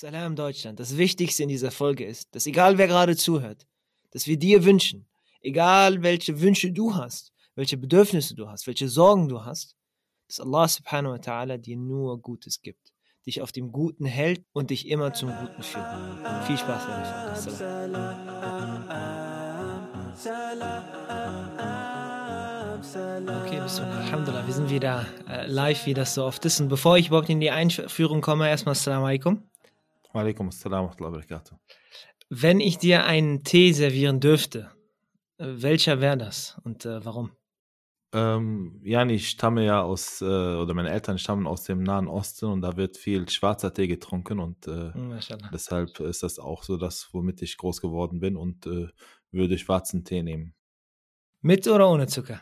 Salam Deutschland. Das Wichtigste in dieser Folge ist, dass egal wer gerade zuhört, dass wir dir wünschen, egal welche Wünsche du hast, welche Bedürfnisse du hast, welche Sorgen du hast, dass Allah subhanahu wa ta'ala dir nur Gutes gibt, dich auf dem Guten hält und dich immer zum Guten führt. Viel Spaß bei der Okay, Bismillah, Alhamdulillah, wir sind wieder äh, live, wie das so oft ist. Und bevor ich überhaupt in die Einführung komme, erstmal Assalamu alaikum. Walaikum assalam wa barakatuh. Wenn ich dir einen Tee servieren dürfte, welcher wäre das und äh, warum? Ähm, ja, ich stamme ja aus, äh, oder meine Eltern stammen aus dem Nahen Osten und da wird viel schwarzer Tee getrunken und äh, deshalb ist das auch so das, womit ich groß geworden bin und äh, würde schwarzen Tee nehmen. Mit oder ohne Zucker?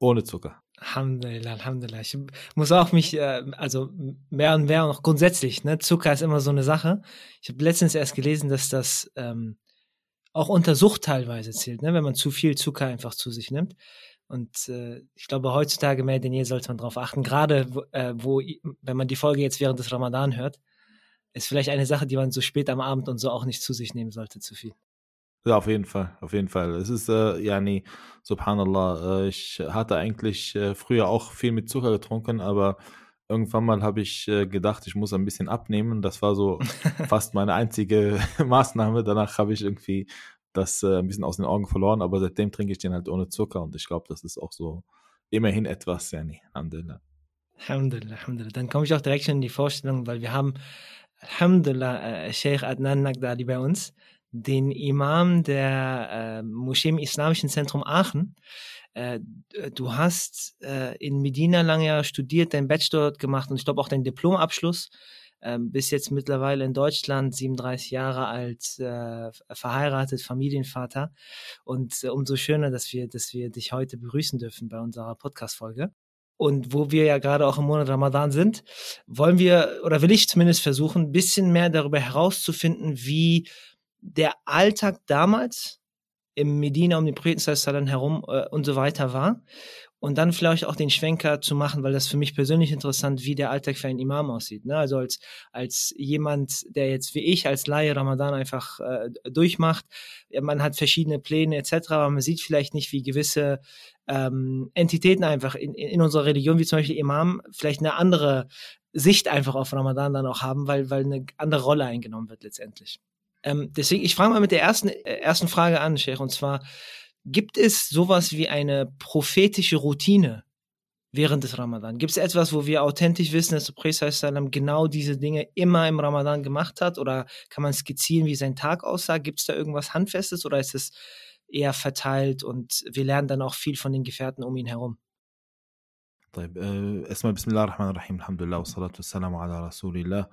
Ohne Zucker. Alhamdulillah, Alhamdulillah. Ich muss auch mich, äh, also mehr und mehr noch grundsätzlich, ne, Zucker ist immer so eine Sache. Ich habe letztens erst gelesen, dass das ähm, auch unter Sucht teilweise zählt, ne, wenn man zu viel Zucker einfach zu sich nimmt. Und äh, ich glaube, heutzutage mehr denn je sollte man darauf achten, gerade äh, wo, wenn man die Folge jetzt während des Ramadan hört, ist vielleicht eine Sache, die man so spät am Abend und so auch nicht zu sich nehmen sollte, zu viel. Ja, auf jeden Fall, auf jeden Fall. Es ist, äh, ja, nee, subhanallah, äh, ich hatte eigentlich äh, früher auch viel mit Zucker getrunken, aber irgendwann mal habe ich äh, gedacht, ich muss ein bisschen abnehmen. Das war so fast meine einzige Maßnahme. Danach habe ich irgendwie das äh, ein bisschen aus den Augen verloren, aber seitdem trinke ich den halt ohne Zucker und ich glaube, das ist auch so immerhin etwas, ja, nee, Alhamdulillah. Alhamdulillah, Alhamdulillah. Dann komme ich auch direkt schon in die Vorstellung, weil wir haben, Alhamdulillah, äh, Sheikh Adnan Nagdali bei uns, den Imam der äh, Moschee im Islamischen Zentrum Aachen. Äh, du hast äh, in Medina lange Jahre studiert, dein Bachelor dort gemacht und ich glaube auch deinen Diplomabschluss. Ähm, bist jetzt mittlerweile in Deutschland, 37 Jahre alt, äh, verheiratet, Familienvater. Und äh, umso schöner, dass wir, dass wir dich heute begrüßen dürfen bei unserer Podcast-Folge. Und wo wir ja gerade auch im Monat Ramadan sind, wollen wir, oder will ich zumindest versuchen, ein bisschen mehr darüber herauszufinden, wie der Alltag damals im Medina um den Propheten herum äh, und so weiter war. Und dann vielleicht auch den Schwenker zu machen, weil das für mich persönlich interessant, wie der Alltag für einen Imam aussieht. Ne? Also als, als jemand, der jetzt wie ich als Laie Ramadan einfach äh, durchmacht. Man hat verschiedene Pläne etc., aber man sieht vielleicht nicht, wie gewisse ähm, Entitäten einfach in, in unserer Religion, wie zum Beispiel Imam, vielleicht eine andere Sicht einfach auf Ramadan dann auch haben, weil, weil eine andere Rolle eingenommen wird letztendlich. Ähm, deswegen, ich fange mal mit der ersten, äh, ersten Frage an, Sheikh, und zwar, gibt es sowas wie eine prophetische Routine während des Ramadan? Gibt es etwas, wo wir authentisch wissen, dass der Prophet genau diese Dinge immer im Ramadan gemacht hat? Oder kann man skizzieren, wie sein Tag aussah? Gibt es da irgendwas Handfestes oder ist es eher verteilt und wir lernen dann auch viel von den Gefährten um ihn herum? طيب اسمع بسم الله الرحمن الرحيم الحمد لله والصلاة والسلام على رسول الله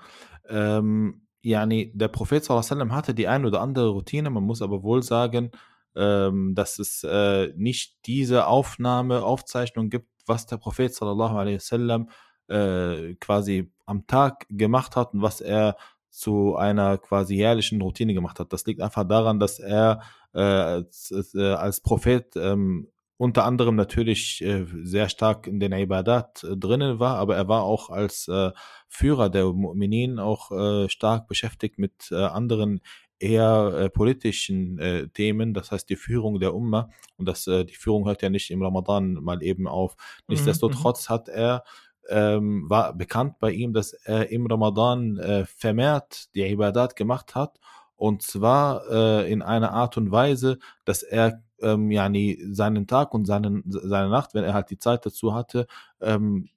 ähm, yani, der Prophet sallam hatte die ein oder andere Routine, man muss aber wohl sagen, ähm, dass es äh, nicht diese Aufnahme, Aufzeichnung gibt, was der Prophet sallallahu alaihi wasallam äh, quasi am Tag gemacht hat und was er zu einer quasi jährlichen Routine gemacht hat. Das liegt einfach daran, dass er äh, als, äh, als Prophet ähm, unter anderem natürlich äh, sehr stark in den Ibadat äh, drinnen war, aber er war auch als äh, Führer der Mu'minin auch äh, stark beschäftigt mit äh, anderen eher äh, politischen äh, Themen, das heißt die Führung der Umma und das, äh, die Führung hört ja nicht im Ramadan mal eben auf. Mhm, Nichtsdestotrotz mhm. hat er ähm, war bekannt bei ihm, dass er im Ramadan äh, vermehrt die Ibadat gemacht hat und zwar äh, in einer Art und Weise, dass er ähm, yani seinen Tag und seinen, seine Nacht, wenn er halt die Zeit dazu hatte, ähm,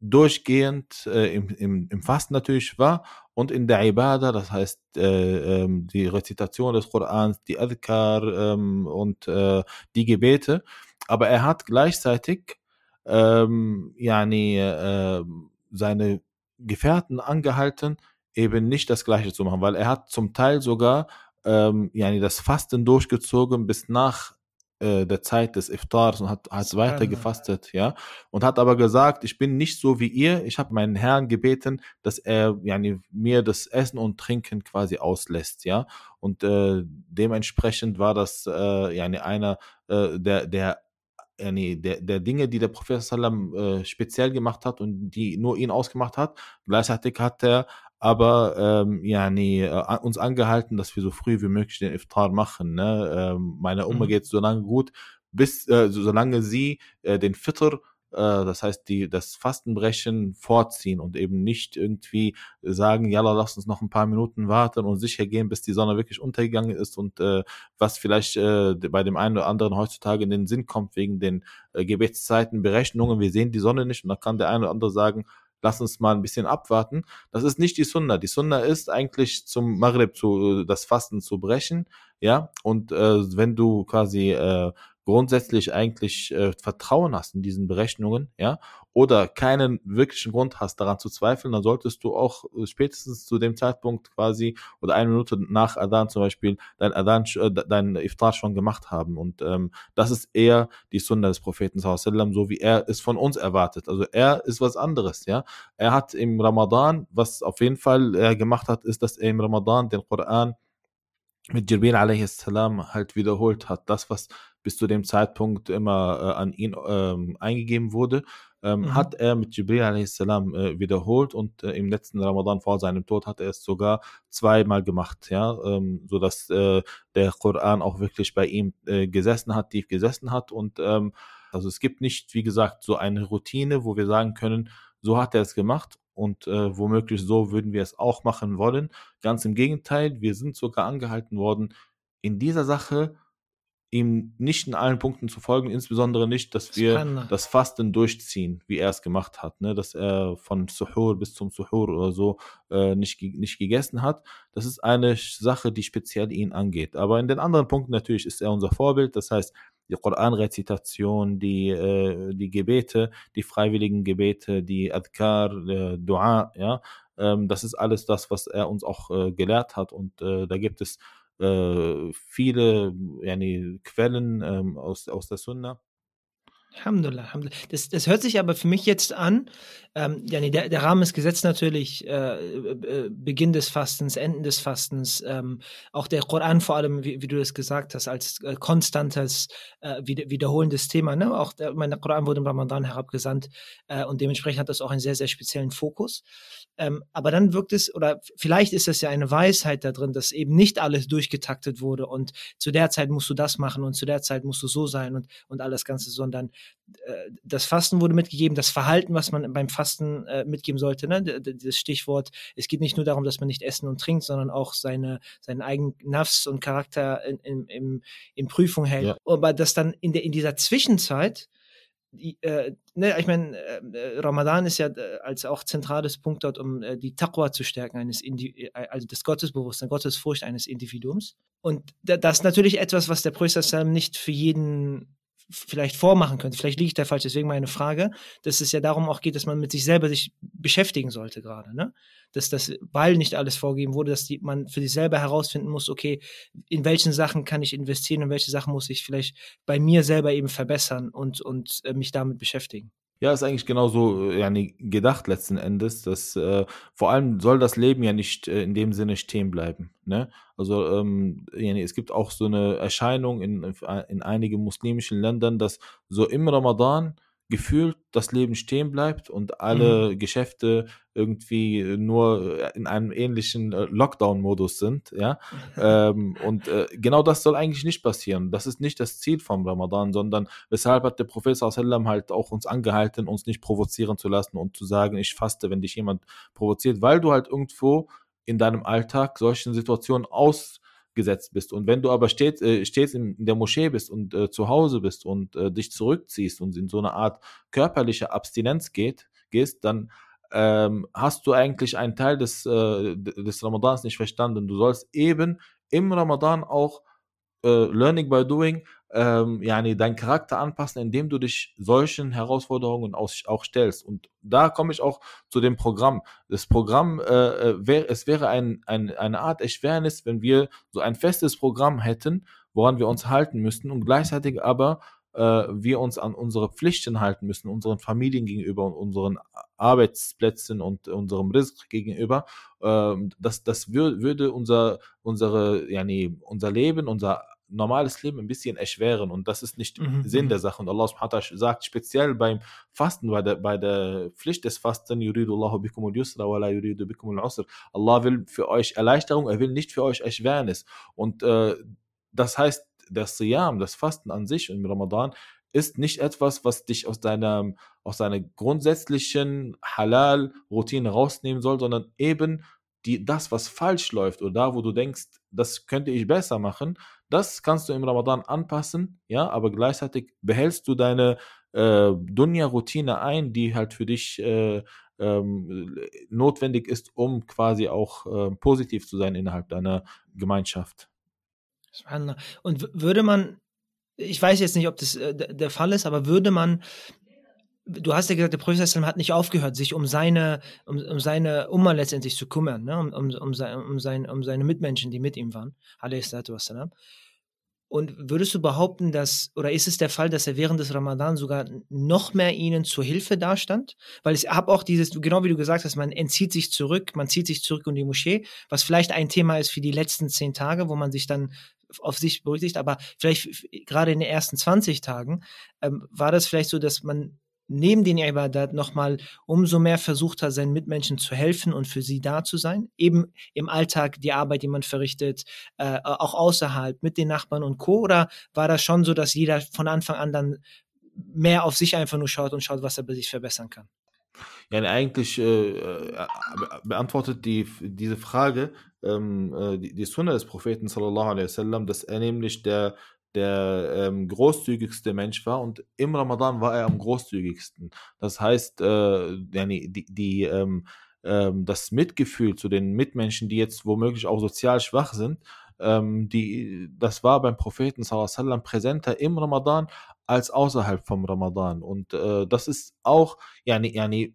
durchgehend äh, im, im, im Fasten natürlich war und in der Ibadah, das heißt äh, ähm, die Rezitation des Korans, die Adhkar ähm, und äh, die Gebete. Aber er hat gleichzeitig ähm, yani, äh, seine Gefährten angehalten, eben nicht das Gleiche zu machen, weil er hat zum Teil sogar ähm, yani das Fasten durchgezogen bis nach äh, der Zeit des Iftars und hat, hat weiter gefastet, ja. Und hat aber gesagt, ich bin nicht so wie ihr. Ich habe meinen Herrn gebeten, dass er yani, mir das Essen und Trinken quasi auslässt, ja. Und äh, dementsprechend war das äh, yani einer äh, der, der yani der, der Dinge, die der Prophet Sallam äh, speziell gemacht hat und die nur ihn ausgemacht hat. Gleichzeitig hat er aber ähm, yani, äh, uns angehalten, dass wir so früh wie möglich den Iftar machen. Ne? Ähm, meiner Oma mhm. geht so lange gut, bis äh, solange sie äh, den Fitr äh, das heißt, die das Fastenbrechen vorziehen und eben nicht irgendwie sagen, ja, lass uns noch ein paar Minuten warten und sicher gehen, bis die Sonne wirklich untergegangen ist und äh, was vielleicht äh, bei dem einen oder anderen heutzutage in den Sinn kommt wegen den äh, Gebetszeiten, Berechnungen, wir sehen die Sonne nicht und da kann der eine oder andere sagen, lass uns mal ein bisschen abwarten. Das ist nicht die Sunna. Die Sunna ist eigentlich zum Maghrib zu, äh, das Fasten zu brechen, ja, und äh, wenn du quasi äh, grundsätzlich eigentlich äh, Vertrauen hast in diesen Berechnungen, ja, oder keinen wirklichen Grund hast, daran zu zweifeln, dann solltest du auch äh, spätestens zu dem Zeitpunkt quasi oder eine Minute nach Adan zum Beispiel dein Adan, äh, dein Iftar schon gemacht haben. Und ähm, das ist eher die Sunna des Propheten, so wie er es von uns erwartet. Also er ist was anderes, ja. Er hat im Ramadan, was auf jeden Fall er gemacht hat, ist, dass er im Ramadan den Koran mit Jibril a.s. halt wiederholt hat. Das, was bis zu dem Zeitpunkt immer äh, an ihn ähm, eingegeben wurde, ähm, mhm. hat er mit Jibril a.s. Äh, wiederholt und äh, im letzten Ramadan vor seinem Tod hat er es sogar zweimal gemacht, ja, ähm, sodass äh, der Koran auch wirklich bei ihm äh, gesessen hat, tief gesessen hat und ähm, also es gibt nicht, wie gesagt, so eine Routine, wo wir sagen können, so hat er es gemacht und äh, womöglich so würden wir es auch machen wollen. Ganz im Gegenteil, wir sind sogar angehalten worden, in dieser Sache ihm nicht in allen Punkten zu folgen, insbesondere nicht, dass wir das Fasten durchziehen, wie er es gemacht hat, ne? dass er von Suhur bis zum Suhur oder so äh, nicht, nicht gegessen hat. Das ist eine Sache, die speziell ihn angeht. Aber in den anderen Punkten natürlich ist er unser Vorbild, das heißt, die Koran-Rezitation, die, äh, die Gebete, die freiwilligen Gebete, die Adkar, äh, Dua, ja, ähm, das ist alles das, was er uns auch äh, gelehrt hat und äh, da gibt es äh, viele yani, Quellen ähm, aus, aus der Sunna. Alhamdulillah, Alhamdulillah. Das, das hört sich aber für mich jetzt an, ähm, ja, nee, der, der Rahmen ist gesetzt natürlich, äh, äh, Beginn des Fastens, Enden des Fastens, ähm, auch der Koran vor allem, wie, wie du das gesagt hast, als äh, konstantes, äh, wieder, wiederholendes Thema. Ne? Auch der, mein Koran wurde im Ramadan herabgesandt äh, und dementsprechend hat das auch einen sehr, sehr speziellen Fokus. Ähm, aber dann wirkt es, oder vielleicht ist es ja eine Weisheit da drin, dass eben nicht alles durchgetaktet wurde und zu der Zeit musst du das machen und zu der Zeit musst du so sein und, und alles Ganze, sondern das Fasten wurde mitgegeben, das Verhalten, was man beim Fasten äh, mitgeben sollte, ne? das Stichwort, es geht nicht nur darum, dass man nicht essen und trinkt, sondern auch seine, seinen eigenen Nafs und Charakter in, in, in, in Prüfung hält. Ja. Aber dass dann in, der, in dieser Zwischenzeit die, äh, ne, ich meine, äh, Ramadan ist ja äh, als auch zentrales Punkt dort, um äh, die Taqwa zu stärken, eines Indi äh, also das Gottesbewusstsein, Gottesfurcht eines Individuums. Und das ist natürlich etwas, was der Prophet nicht für jeden vielleicht vormachen könnte. Vielleicht liege ich da falsch, deswegen meine Frage, dass es ja darum auch geht, dass man mit sich selber sich beschäftigen sollte gerade, ne? Dass das, weil nicht alles vorgegeben wurde, dass die, man für sich selber herausfinden muss, okay, in welchen Sachen kann ich investieren und welche Sachen muss ich vielleicht bei mir selber eben verbessern und, und äh, mich damit beschäftigen. Ja, ist eigentlich genauso äh, ja, gedacht letzten Endes, dass äh, vor allem soll das Leben ja nicht äh, in dem Sinne stehen bleiben. Ne? Also ähm, es gibt auch so eine Erscheinung in, in einigen muslimischen Ländern, dass so im Ramadan gefühlt das Leben stehen bleibt und alle mhm. Geschäfte irgendwie nur in einem ähnlichen äh, Lockdown-Modus sind, ja. ähm, und äh, genau das soll eigentlich nicht passieren. Das ist nicht das Ziel vom Ramadan, sondern weshalb hat der Prophet sallam halt auch uns angehalten, uns nicht provozieren zu lassen und zu sagen, ich faste, wenn dich jemand provoziert, weil du halt irgendwo in deinem Alltag solchen Situationen aus gesetzt bist. Und wenn du aber stets, äh, stets in der Moschee bist und äh, zu Hause bist und äh, dich zurückziehst und in so eine Art körperliche Abstinenz geht, gehst, dann ähm, hast du eigentlich einen Teil des, äh, des Ramadans nicht verstanden. Du sollst eben im Ramadan auch äh, Learning by Doing ähm, yani deinen Charakter anpassen, indem du dich solchen Herausforderungen auch, stellst. Und da komme ich auch zu dem Programm. Das Programm, äh, äh wär, es wäre ein, ein, eine Art Erschwernis, wenn wir so ein festes Programm hätten, woran wir uns halten müssten und gleichzeitig aber äh, wir uns an unsere Pflichten halten müssen, unseren Familien gegenüber und unseren Arbeitsplätzen und unserem Risk gegenüber. Äh, das das wür würde unser, unsere, yani, unser Leben, unser normales Leben ein bisschen erschweren und das ist nicht mhm. Sinn mhm. der Sache. Und Allah sagt speziell beim Fasten, bei der, bei der Pflicht des Fasten, Allah will für euch Erleichterung, er will nicht für euch Erschwernis. Und äh, das heißt, der Siyam, das Fasten an sich im Ramadan, ist nicht etwas, was dich aus deiner, aus deiner grundsätzlichen Halal-Routine rausnehmen soll, sondern eben die, das, was falsch läuft oder da, wo du denkst, das könnte ich besser machen, das kannst du im Ramadan anpassen, ja, aber gleichzeitig behältst du deine äh, Dunya-Routine ein, die halt für dich äh, ähm, notwendig ist, um quasi auch äh, positiv zu sein innerhalb deiner Gemeinschaft. Und würde man, ich weiß jetzt nicht, ob das äh, der Fall ist, aber würde man du hast ja gesagt, der Prophet hat nicht aufgehört, sich um seine, um, um seine Umma letztendlich zu kümmern, ne? um, um, um, sein, um, sein, um seine Mitmenschen, die mit ihm waren. Und würdest du behaupten, dass, oder ist es der Fall, dass er während des Ramadan sogar noch mehr ihnen zur Hilfe dastand? Weil ich habe auch dieses, genau wie du gesagt hast, man entzieht sich zurück, man zieht sich zurück in die Moschee, was vielleicht ein Thema ist für die letzten zehn Tage, wo man sich dann auf sich berücksichtigt, aber vielleicht gerade in den ersten 20 Tagen ähm, war das vielleicht so, dass man neben den Ibadat nochmal umso mehr versucht hat, seinen Mitmenschen zu helfen und für sie da zu sein. Eben im Alltag die Arbeit, die man verrichtet, äh, auch außerhalb mit den Nachbarn und Co. Oder war das schon so, dass jeder von Anfang an dann mehr auf sich einfach nur schaut und schaut, was er bei sich verbessern kann? Ja, eigentlich äh, äh beantwortet die, diese Frage ähm, äh, die, die Sunna des Propheten sallallahu alaihi wasallam, dass er nämlich der der ähm, großzügigste Mensch war und im Ramadan war er am großzügigsten. Das heißt, äh, die, die, ähm, ähm, das Mitgefühl zu den Mitmenschen, die jetzt womöglich auch sozial schwach sind, ähm, die, das war beim Propheten sallam, präsenter im Ramadan als außerhalb vom Ramadan. Und äh, das ist auch, yani, yani,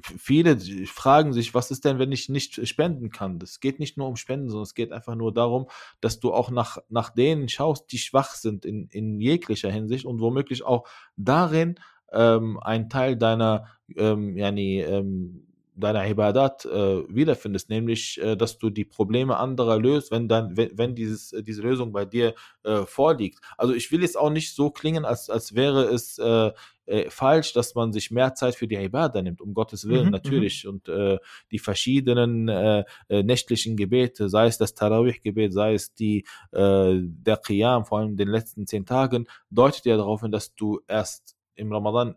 viele fragen sich, was ist denn, wenn ich nicht spenden kann? Das geht nicht nur um Spenden, sondern es geht einfach nur darum, dass du auch nach, nach denen schaust, die schwach sind in, in jeglicher Hinsicht und womöglich auch darin ähm, ein Teil deiner, ähm, yani, ähm, deiner Ibadat äh, wiederfindest, nämlich, äh, dass du die Probleme anderer löst, wenn dann, wenn, wenn dieses, äh, diese Lösung bei dir äh, vorliegt. Also ich will jetzt auch nicht so klingen, als, als wäre es äh, äh, falsch, dass man sich mehr Zeit für die Ibadah nimmt, um Gottes Willen mhm, mhm. natürlich. Und äh, die verschiedenen äh, äh, nächtlichen Gebete, sei es das Tarawih-Gebet, sei es die, äh, der Qiyam, vor allem in den letzten zehn Tagen, deutet ja darauf hin, dass du erst im Ramadan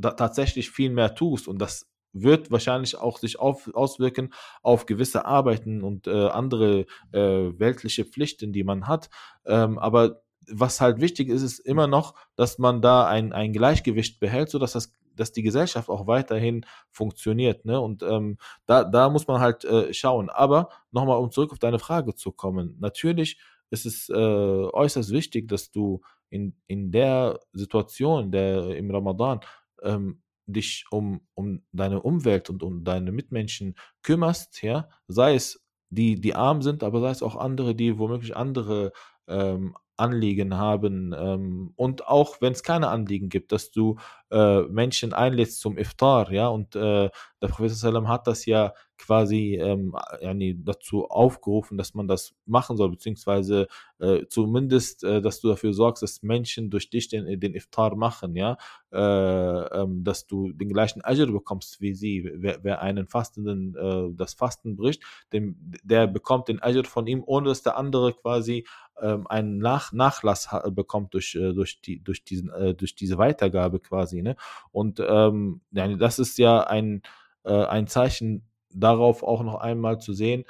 tatsächlich viel mehr tust und das wird wahrscheinlich auch sich auf, auswirken auf gewisse Arbeiten und äh, andere äh, weltliche Pflichten, die man hat. Ähm, aber was halt wichtig ist, ist immer noch, dass man da ein, ein Gleichgewicht behält, sodass das dass die Gesellschaft auch weiterhin funktioniert. Ne? Und ähm, da, da muss man halt äh, schauen. Aber nochmal, um zurück auf deine Frage zu kommen. Natürlich ist es äh, äußerst wichtig, dass du in, in der Situation der, im Ramadan ähm, dich um, um deine Umwelt und um deine Mitmenschen kümmerst, ja, sei es die, die arm sind, aber sei es auch andere, die womöglich andere ähm, Anliegen haben ähm, und auch wenn es keine Anliegen gibt, dass du äh, Menschen einlädst zum Iftar, ja, und äh, der Prophet hat das ja quasi ähm, yani dazu aufgerufen, dass man das machen soll, beziehungsweise äh, zumindest, äh, dass du dafür sorgst, dass Menschen durch dich den, den Iftar machen, ja, äh, ähm, dass du den gleichen Ajr bekommst wie sie. Wer, wer einen Fastenden äh, das Fasten bricht, dem, der bekommt den Ajr von ihm, ohne dass der andere quasi ähm, einen Nach Nachlass bekommt durch, äh, durch, die, durch, diesen, äh, durch diese Weitergabe quasi. Ne? Und ähm, das ist ja ein, äh, ein Zeichen darauf auch noch einmal zu sehen,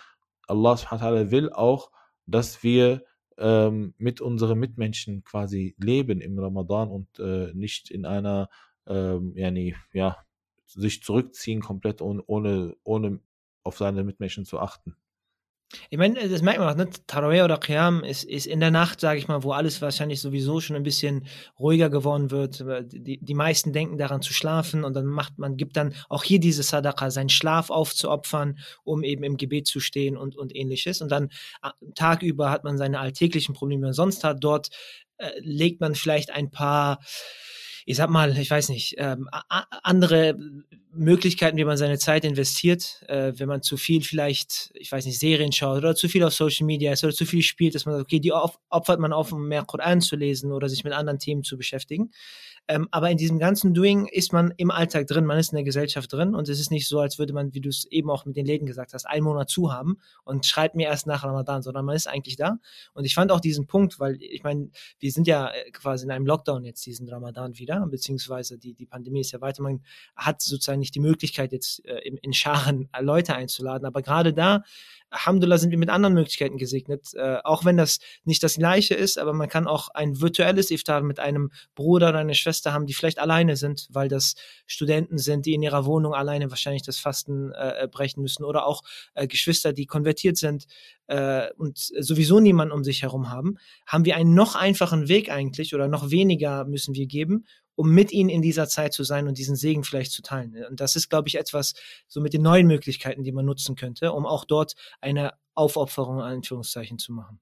Allah will auch, dass wir ähm, mit unseren Mitmenschen quasi leben im Ramadan und äh, nicht in einer, ähm, yani, ja, sich zurückziehen komplett ohne, ohne, ohne auf seine Mitmenschen zu achten. Ich meine, das merkt man auch, ne? Taraweh oder Qiyam ist, ist in der Nacht, sage ich mal, wo alles wahrscheinlich sowieso schon ein bisschen ruhiger geworden wird. Die, die meisten denken daran zu schlafen und dann macht man, gibt dann auch hier diese Sadaqa, seinen Schlaf aufzuopfern, um eben im Gebet zu stehen und, und ähnliches. Und dann tagüber hat man seine alltäglichen Probleme, die man sonst hat. Dort äh, legt man vielleicht ein paar ich sag mal, ich weiß nicht, ähm, andere Möglichkeiten, wie man seine Zeit investiert, äh, wenn man zu viel vielleicht, ich weiß nicht, Serien schaut oder zu viel auf Social Media ist oder zu viel spielt, dass man sagt, okay, die opfert man auf, um mehr Koran zu lesen oder sich mit anderen Themen zu beschäftigen. Ähm, aber in diesem ganzen Doing ist man im Alltag drin, man ist in der Gesellschaft drin und es ist nicht so, als würde man, wie du es eben auch mit den Läden gesagt hast, einen Monat zu haben und schreibt mir erst nach Ramadan, sondern man ist eigentlich da. Und ich fand auch diesen Punkt, weil ich meine, wir sind ja äh, quasi in einem Lockdown jetzt diesen Ramadan wieder, beziehungsweise die, die Pandemie ist ja weiter. Man hat sozusagen nicht die Möglichkeit, jetzt äh, in, in Scharen Leute einzuladen. Aber gerade da Alhamdulillah sind wir mit anderen Möglichkeiten gesegnet, äh, auch wenn das nicht das gleiche ist, aber man kann auch ein virtuelles Iftar mit einem Bruder oder einer Schwester haben, die vielleicht alleine sind, weil das Studenten sind, die in ihrer Wohnung alleine wahrscheinlich das Fasten äh, brechen müssen oder auch äh, Geschwister, die konvertiert sind äh, und sowieso niemanden um sich herum haben, haben wir einen noch einfachen Weg eigentlich oder noch weniger müssen wir geben, um mit ihnen in dieser Zeit zu sein und diesen Segen vielleicht zu teilen. Und das ist, glaube ich, etwas so mit den neuen Möglichkeiten, die man nutzen könnte, um auch dort eine Aufopferung, in Anführungszeichen, zu machen.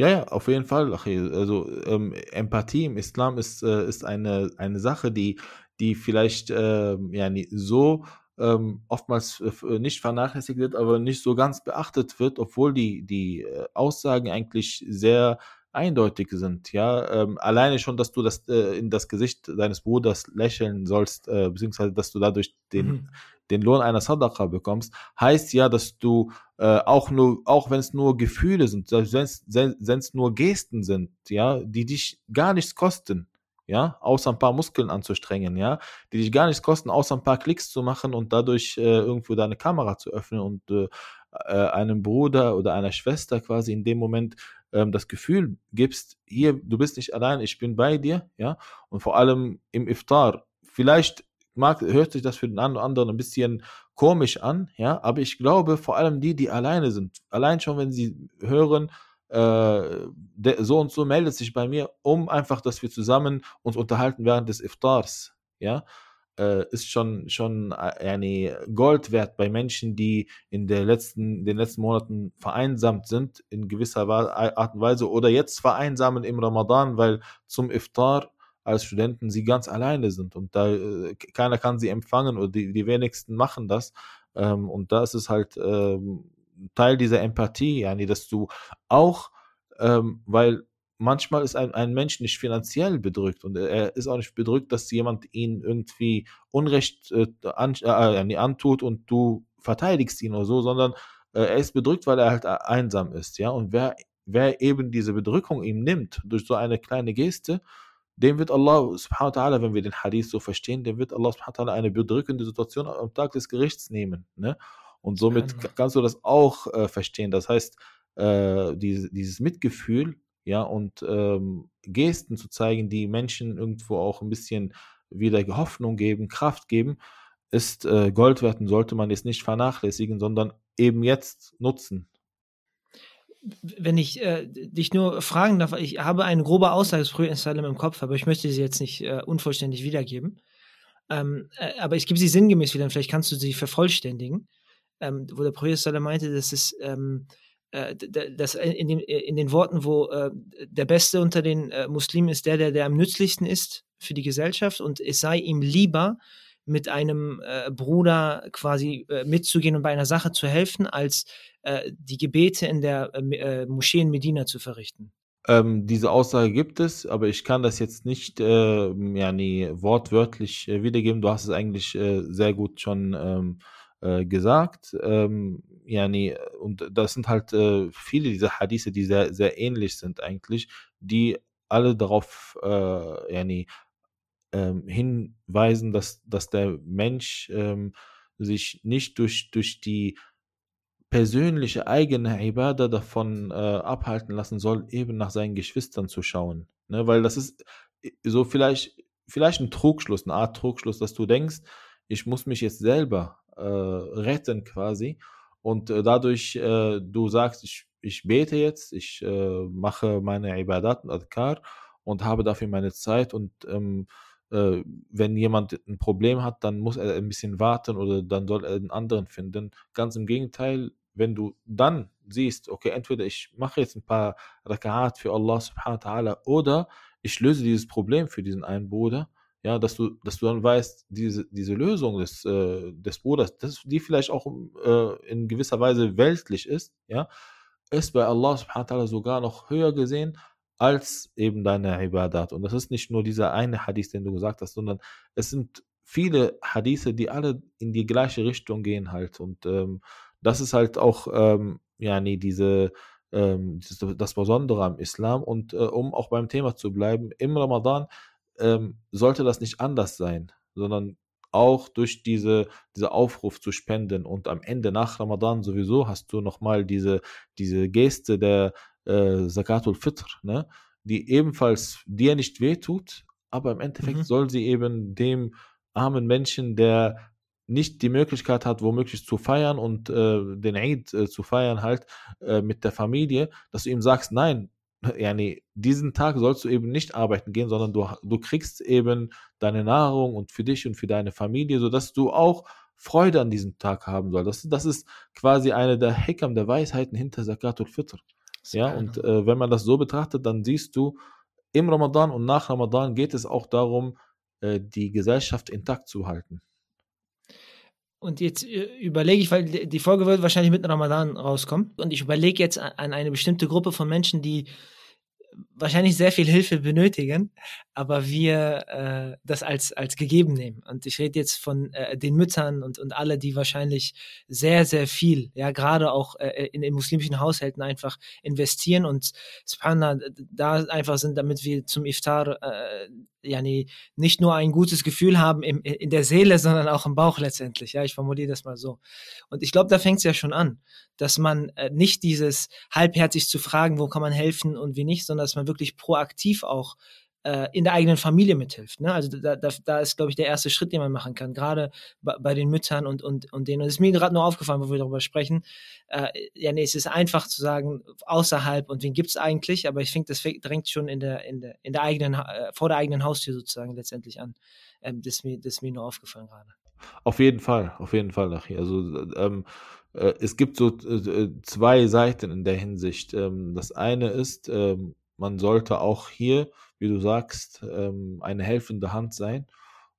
Ja, ja, auf jeden Fall. Also ähm, Empathie im Islam ist, äh, ist eine, eine Sache, die, die vielleicht äh, ja, so ähm, oftmals äh, nicht vernachlässigt wird, aber nicht so ganz beachtet wird, obwohl die, die äh, Aussagen eigentlich sehr eindeutig sind. Ja, ähm, alleine schon, dass du das äh, in das Gesicht deines Bruders lächeln sollst, äh, beziehungsweise dass du dadurch den, mhm. den Lohn einer Sadaqa bekommst, heißt ja, dass du äh, auch nur, auch wenn es nur Gefühle sind, wenn es nur Gesten sind, ja, die dich gar nichts kosten, ja, außer ein paar Muskeln anzustrengen, ja, die dich gar nichts kosten, außer ein paar Klicks zu machen und dadurch äh, irgendwo deine Kamera zu öffnen und äh, äh einem Bruder oder einer Schwester quasi in dem Moment ähm, das Gefühl gibst, hier, du bist nicht allein, ich bin bei dir, ja, und vor allem im Iftar, vielleicht mag, hört sich das für den einen oder anderen ein bisschen komisch an, ja, aber ich glaube, vor allem die, die alleine sind, allein schon, wenn sie hören, äh, der, so und so meldet sich bei mir, um einfach, dass wir zusammen uns unterhalten während des Iftars, ja, äh, ist schon, schon äh, Gold wert bei Menschen, die in der letzten, den letzten Monaten vereinsamt sind, in gewisser Art und Weise, oder jetzt vereinsamen im Ramadan, weil zum Iftar als Studenten sie ganz alleine sind und da äh, keiner kann sie empfangen oder die, die wenigsten machen das. Ähm, und da ist es halt ähm, Teil dieser Empathie, yani, dass du auch, ähm, weil manchmal ist ein, ein Mensch nicht finanziell bedrückt und er ist auch nicht bedrückt, dass jemand ihn irgendwie Unrecht äh, an, äh, antut und du verteidigst ihn oder so, sondern äh, er ist bedrückt, weil er halt einsam ist, ja. Und wer, wer eben diese Bedrückung ihm nimmt durch so eine kleine Geste, dem wird Allah subhanahu wa ta'ala, wenn wir den Hadith so verstehen, dem wird Allah subhanahu wa ta'ala eine bedrückende Situation am Tag des Gerichts nehmen. Ne? Und somit kannst du das auch äh, verstehen. Das heißt, äh, diese, dieses Mitgefühl ja, und ähm, Gesten zu zeigen, die Menschen irgendwo auch ein bisschen wieder Hoffnung geben, Kraft geben, ist äh, Gold wert und sollte man jetzt nicht vernachlässigen, sondern eben jetzt nutzen. Wenn ich äh, dich nur fragen darf, ich habe eine grobe Aussage des Salem im Kopf, aber ich möchte sie jetzt nicht äh, unvollständig wiedergeben. Ähm, äh, aber ich gebe sie sinngemäß wieder, vielleicht kannst du sie vervollständigen, ähm, wo der Prophet meinte, dass es ähm, äh, das in den, in den Worten, wo äh, der Beste unter den äh, Muslimen ist der, der, der am nützlichsten ist für die Gesellschaft und es sei ihm lieber, mit einem äh, Bruder quasi äh, mitzugehen und bei einer Sache zu helfen, als äh, die Gebete in der äh, Moschee in Medina zu verrichten. Ähm, diese Aussage gibt es, aber ich kann das jetzt nicht äh, ja, nee, wortwörtlich wiedergeben. Du hast es eigentlich sehr gut schon ähm, äh, gesagt. Ähm, nee, und das sind halt äh, viele dieser Hadithe, die sehr, sehr ähnlich sind eigentlich, die alle darauf äh, nee, ähm, hinweisen, dass, dass der Mensch ähm, sich nicht durch, durch die persönliche eigene Ibadah davon äh, abhalten lassen soll, eben nach seinen Geschwistern zu schauen. Ne? Weil das ist äh, so vielleicht, vielleicht ein Trugschluss, eine Art Trugschluss, dass du denkst, ich muss mich jetzt selber äh, retten quasi. Und äh, dadurch, äh, du sagst, ich, ich bete jetzt, ich äh, mache meine Ibadat und Adkar und habe dafür meine Zeit und ähm, äh, wenn jemand ein Problem hat, dann muss er ein bisschen warten oder dann soll er einen anderen finden. Ganz im Gegenteil, wenn du dann siehst, okay, entweder ich mache jetzt ein paar Rakat für Allah subhanahu wa ta'ala oder ich löse dieses Problem für diesen einen Bruder, ja, dass du, dass du dann weißt, diese, diese Lösung des, äh, des Bruders, dass die vielleicht auch äh, in gewisser Weise weltlich ist, ja, ist bei Allah subhanahu wa ta'ala sogar noch höher gesehen als eben deine Ibadat. Und das ist nicht nur dieser eine Hadith, den du gesagt hast, sondern es sind viele Hadithe, die alle in die gleiche Richtung gehen halt. Und ähm, das ist halt auch, ähm, ja, nee, diese, ähm, das Besondere am Islam. Und äh, um auch beim Thema zu bleiben, im Ramadan ähm, sollte das nicht anders sein, sondern auch durch diese, diese Aufruf zu spenden und am Ende nach Ramadan sowieso hast du nochmal diese, diese Geste der äh, Zakatul Fitr, ne? die ebenfalls dir nicht wehtut, aber im Endeffekt mhm. soll sie eben dem armen Menschen, der nicht die Möglichkeit hat, womöglich zu feiern und äh, den Eid äh, zu feiern halt äh, mit der Familie, dass du ihm sagst, nein, ja, nee, diesen Tag sollst du eben nicht arbeiten gehen, sondern du, du kriegst eben deine Nahrung und für dich und für deine Familie, sodass du auch Freude an diesem Tag haben sollst. Das, das ist quasi eine der Hekam, der Weisheiten hinter Zakatul Fitr. Ja, und äh, wenn man das so betrachtet, dann siehst du, im Ramadan und nach Ramadan geht es auch darum, äh, die Gesellschaft intakt zu halten. Und jetzt äh, überlege ich, weil die Folge wird wahrscheinlich mit Ramadan rauskommen. Und ich überlege jetzt an eine bestimmte Gruppe von Menschen, die wahrscheinlich sehr viel Hilfe benötigen, aber wir äh, das als, als gegeben nehmen. Und ich rede jetzt von äh, den Müttern und, und alle, die wahrscheinlich sehr, sehr viel, ja, gerade auch äh, in, in muslimischen Haushalten einfach investieren und Subhanallah, da einfach sind, damit wir zum Iftar äh, nee, nicht nur ein gutes Gefühl haben im, in der Seele, sondern auch im Bauch letztendlich. Ja, ich formuliere das mal so. Und ich glaube, da fängt es ja schon an, dass man äh, nicht dieses halbherzig zu fragen, wo kann man helfen und wie nicht, sondern dass man wirklich proaktiv auch äh, in der eigenen Familie mithilft. Ne? Also da, da, da ist, glaube ich, der erste Schritt, den man machen kann, gerade bei, bei den Müttern und, und, und denen. Und es ist mir gerade nur aufgefallen, wo wir darüber sprechen. Äh, ja, nee, es ist einfach zu sagen, außerhalb und wen gibt es eigentlich, aber ich finde, das drängt schon in der, in der, in der eigenen, äh, vor der eigenen Haustür sozusagen letztendlich an. Ähm, das, ist mir, das ist mir nur aufgefallen gerade. Auf jeden Fall, auf jeden Fall, Lachi. Also ähm, äh, es gibt so äh, zwei Seiten in der Hinsicht. Ähm, das eine ist, ähm, man sollte auch hier, wie du sagst, ähm, eine helfende Hand sein.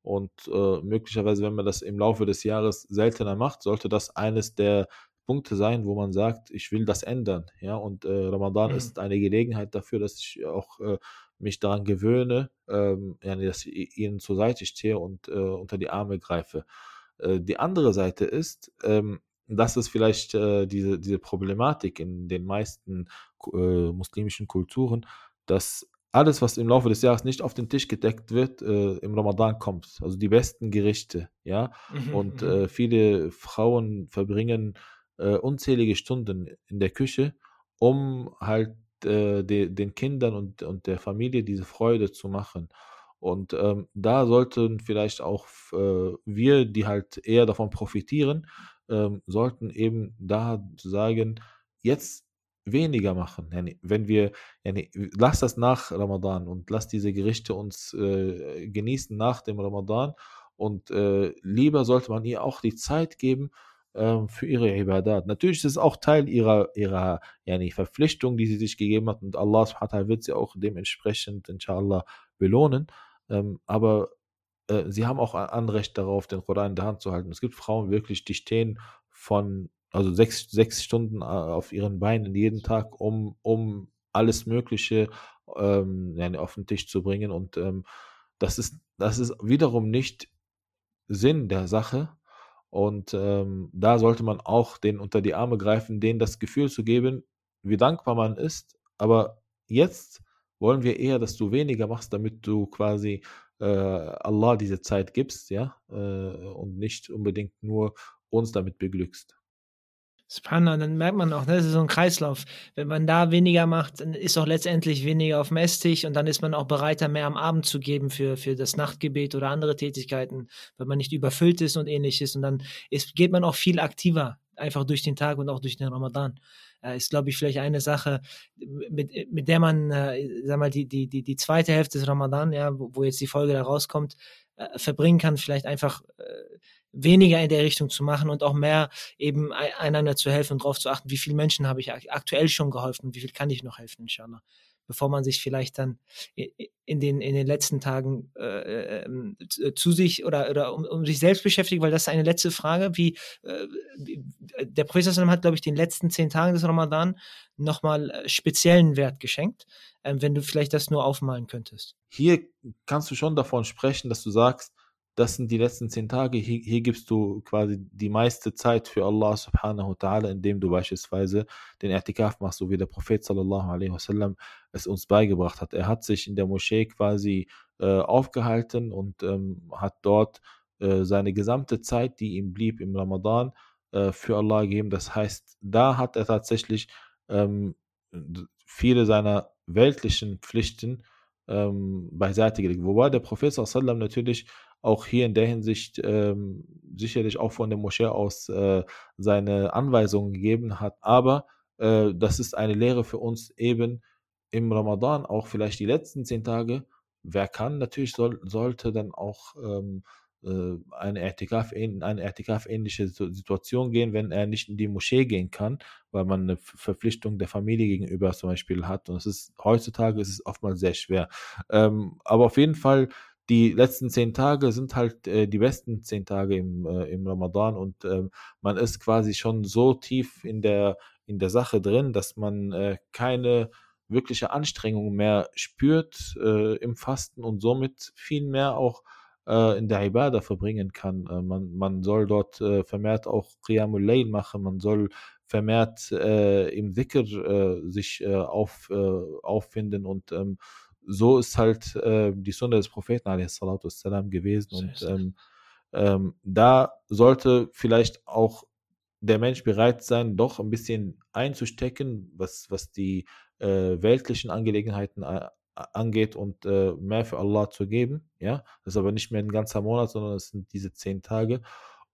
Und äh, möglicherweise, wenn man das im Laufe des Jahres seltener macht, sollte das eines der Punkte sein, wo man sagt, ich will das ändern. Ja, und äh, Ramadan mhm. ist eine Gelegenheit dafür, dass ich auch äh, mich daran gewöhne, ähm, dass ich ihnen zur Seite stehe und unter die Arme greife. Die andere Seite ist, ähm, das ist vielleicht äh, diese, diese Problematik in den meisten äh, muslimischen Kulturen, dass alles, was im Laufe des Jahres nicht auf den Tisch gedeckt wird, äh, im Ramadan kommt. Also die besten Gerichte, ja. Mhm, und mhm. äh, viele Frauen verbringen äh, unzählige Stunden in der Küche, um halt äh, de, den Kindern und, und der Familie diese Freude zu machen. Und ähm, da sollten vielleicht auch äh, wir, die halt eher davon profitieren, ähm, sollten eben da sagen, jetzt weniger machen. wenn wir, lass das nach Ramadan und lass diese Gerichte uns äh, genießen nach dem Ramadan und äh, lieber sollte man ihr auch die Zeit geben äh, für ihre Ibadat. Natürlich ist es auch Teil ihrer, ihrer yani, Verpflichtung, die sie sich gegeben hat und Allah wird sie auch dementsprechend, inshallah, belohnen. Ähm, aber äh, sie haben auch ein Anrecht darauf, den Koran in der Hand zu halten. Es gibt Frauen wirklich, die stehen von, also sechs, sechs Stunden äh, auf ihren Beinen jeden Tag, um, um alles Mögliche ähm, auf den Tisch zu bringen. Und ähm, das, ist, das ist wiederum nicht Sinn der Sache. Und ähm, da sollte man auch den unter die Arme greifen, denen das Gefühl zu geben, wie dankbar man ist. Aber jetzt wollen wir eher, dass du weniger machst, damit du quasi äh, Allah diese Zeit gibst, ja, äh, und nicht unbedingt nur uns damit beglückst. Subhanallah, dann merkt man auch, ne, das ist so ein Kreislauf. Wenn man da weniger macht, dann ist auch letztendlich weniger auf dem Esstisch und dann ist man auch bereiter, mehr am Abend zu geben für, für das Nachtgebet oder andere Tätigkeiten, weil man nicht überfüllt ist und ähnliches. Und dann ist, geht man auch viel aktiver, einfach durch den Tag und auch durch den Ramadan. Äh, ist, glaube ich, vielleicht eine Sache, mit, mit der man, äh, sag mal, die, die, die, die zweite Hälfte des Ramadan, ja, wo, wo jetzt die Folge da rauskommt, äh, verbringen kann, vielleicht einfach äh, weniger in der Richtung zu machen und auch mehr eben einander zu helfen und darauf zu achten, wie viele Menschen habe ich aktuell schon geholfen und wie viel kann ich noch helfen, inshallah. bevor man sich vielleicht dann in den, in den letzten Tagen äh, ähm, zu sich oder, oder um, um sich selbst beschäftigt, weil das ist eine letzte Frage, wie äh, der Professor hat, glaube ich, den letzten zehn Tagen des Ramadan nochmal äh, speziellen Wert geschenkt, äh, wenn du vielleicht das nur aufmalen könntest. Hier kannst du schon davon sprechen, dass du sagst, das sind die letzten zehn Tage. Hier, hier, gibst du quasi die meiste Zeit für Allah subhanahu wa ta'ala, indem du beispielsweise den Ertikaf machst, so wie der Prophet sallallahu alaihi wasallam es uns beigebracht hat. Er hat sich in der Moschee quasi äh, aufgehalten und ähm, hat dort äh, seine gesamte Zeit, die ihm blieb im Ramadan, äh, für Allah gegeben. Das heißt, da hat er tatsächlich ähm, viele seiner weltlichen Pflichten ähm, beiseite gelegt. Wobei der Prophet sallam natürlich auch hier in der Hinsicht ähm, sicherlich auch von der Moschee aus äh, seine Anweisungen gegeben hat. Aber äh, das ist eine Lehre für uns eben im Ramadan, auch vielleicht die letzten zehn Tage. Wer kann, natürlich soll, sollte dann auch ähm, äh, eine Ertikaf, in eine Ertikaf-ähnliche Situation gehen, wenn er nicht in die Moschee gehen kann, weil man eine Verpflichtung der Familie gegenüber zum Beispiel hat. Und es ist heutzutage ist es oftmals sehr schwer. Ähm, aber auf jeden Fall die letzten zehn Tage sind halt äh, die besten zehn Tage im, äh, im Ramadan und äh, man ist quasi schon so tief in der, in der Sache drin, dass man äh, keine wirkliche Anstrengung mehr spürt äh, im Fasten und somit viel mehr auch äh, in der Ibadah verbringen kann. man, man soll dort vermehrt auch Qiyamul Layl machen, man soll vermehrt im Dhikr sich auf, auffinden und ähm, so ist halt äh, die Sünde des Propheten wassalam, gewesen. Und ähm, ähm, da sollte vielleicht auch der Mensch bereit sein, doch ein bisschen einzustecken, was, was die äh, weltlichen Angelegenheiten äh, angeht und äh, mehr für Allah zu geben. Ja, das ist aber nicht mehr ein ganzer Monat, sondern es sind diese zehn Tage.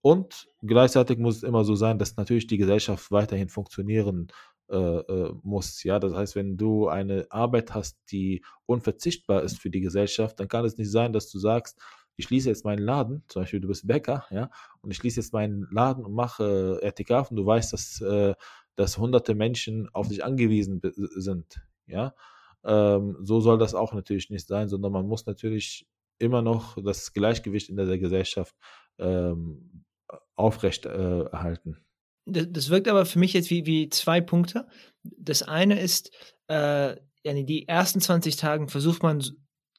Und gleichzeitig muss es immer so sein, dass natürlich die Gesellschaft weiterhin funktionieren äh, äh, muss. Ja, das heißt, wenn du eine Arbeit hast, die unverzichtbar ist für die Gesellschaft, dann kann es nicht sein, dass du sagst, ich schließe jetzt meinen Laden, zum Beispiel du bist Bäcker, ja, und ich schließe jetzt meinen Laden und mache äh, RTK und du weißt, dass, äh, dass hunderte Menschen auf dich angewiesen sind, ja. Ähm, so soll das auch natürlich nicht sein, sondern man muss natürlich immer noch das Gleichgewicht in der Gesellschaft ähm, aufrecht äh, das, wirkt aber für mich jetzt wie, wie zwei Punkte. Das eine ist, äh, die ersten 20 Tagen versucht man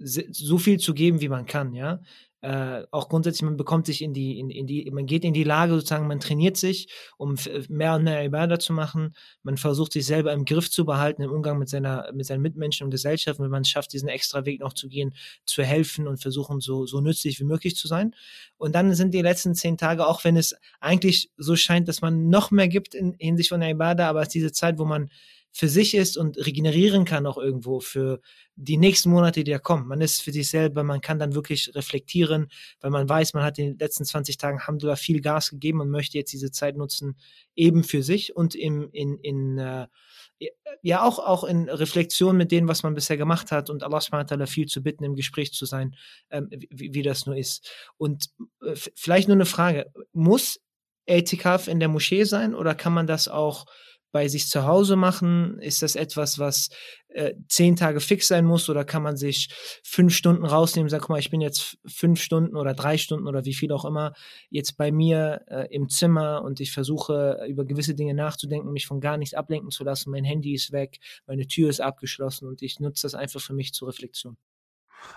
so viel zu geben, wie man kann, ja äh, auch grundsätzlich, man bekommt sich in die, in, in die, man geht in die Lage sozusagen, man trainiert sich, um mehr und mehr Ibadah zu machen. Man versucht sich selber im Griff zu behalten im Umgang mit seiner, mit seinen Mitmenschen und Gesellschaft. wenn man es schafft, diesen extra Weg noch zu gehen, zu helfen und versuchen, so, so nützlich wie möglich zu sein. Und dann sind die letzten zehn Tage, auch wenn es eigentlich so scheint, dass man noch mehr gibt in Hinsicht von der Ibadah, aber es ist diese Zeit, wo man für sich ist und regenerieren kann auch irgendwo für die nächsten Monate, die da kommen. Man ist für sich selber, man kann dann wirklich reflektieren, weil man weiß, man hat in den letzten 20 Tagen Alhamdulillah viel Gas gegeben und möchte jetzt diese Zeit nutzen, eben für sich und im, in, in äh, ja auch, auch in Reflexion mit dem, was man bisher gemacht hat und Allah subhanahu viel zu bitten, im Gespräch zu sein, ähm, wie, wie das nur ist. Und äh, vielleicht nur eine Frage, muss Etikaf in der Moschee sein oder kann man das auch bei sich zu Hause machen? Ist das etwas, was äh, zehn Tage fix sein muss oder kann man sich fünf Stunden rausnehmen guck mal, ich bin jetzt fünf Stunden oder drei Stunden oder wie viel auch immer jetzt bei mir äh, im Zimmer und ich versuche über gewisse Dinge nachzudenken, mich von gar nichts ablenken zu lassen. Mein Handy ist weg, meine Tür ist abgeschlossen und ich nutze das einfach für mich zur Reflexion.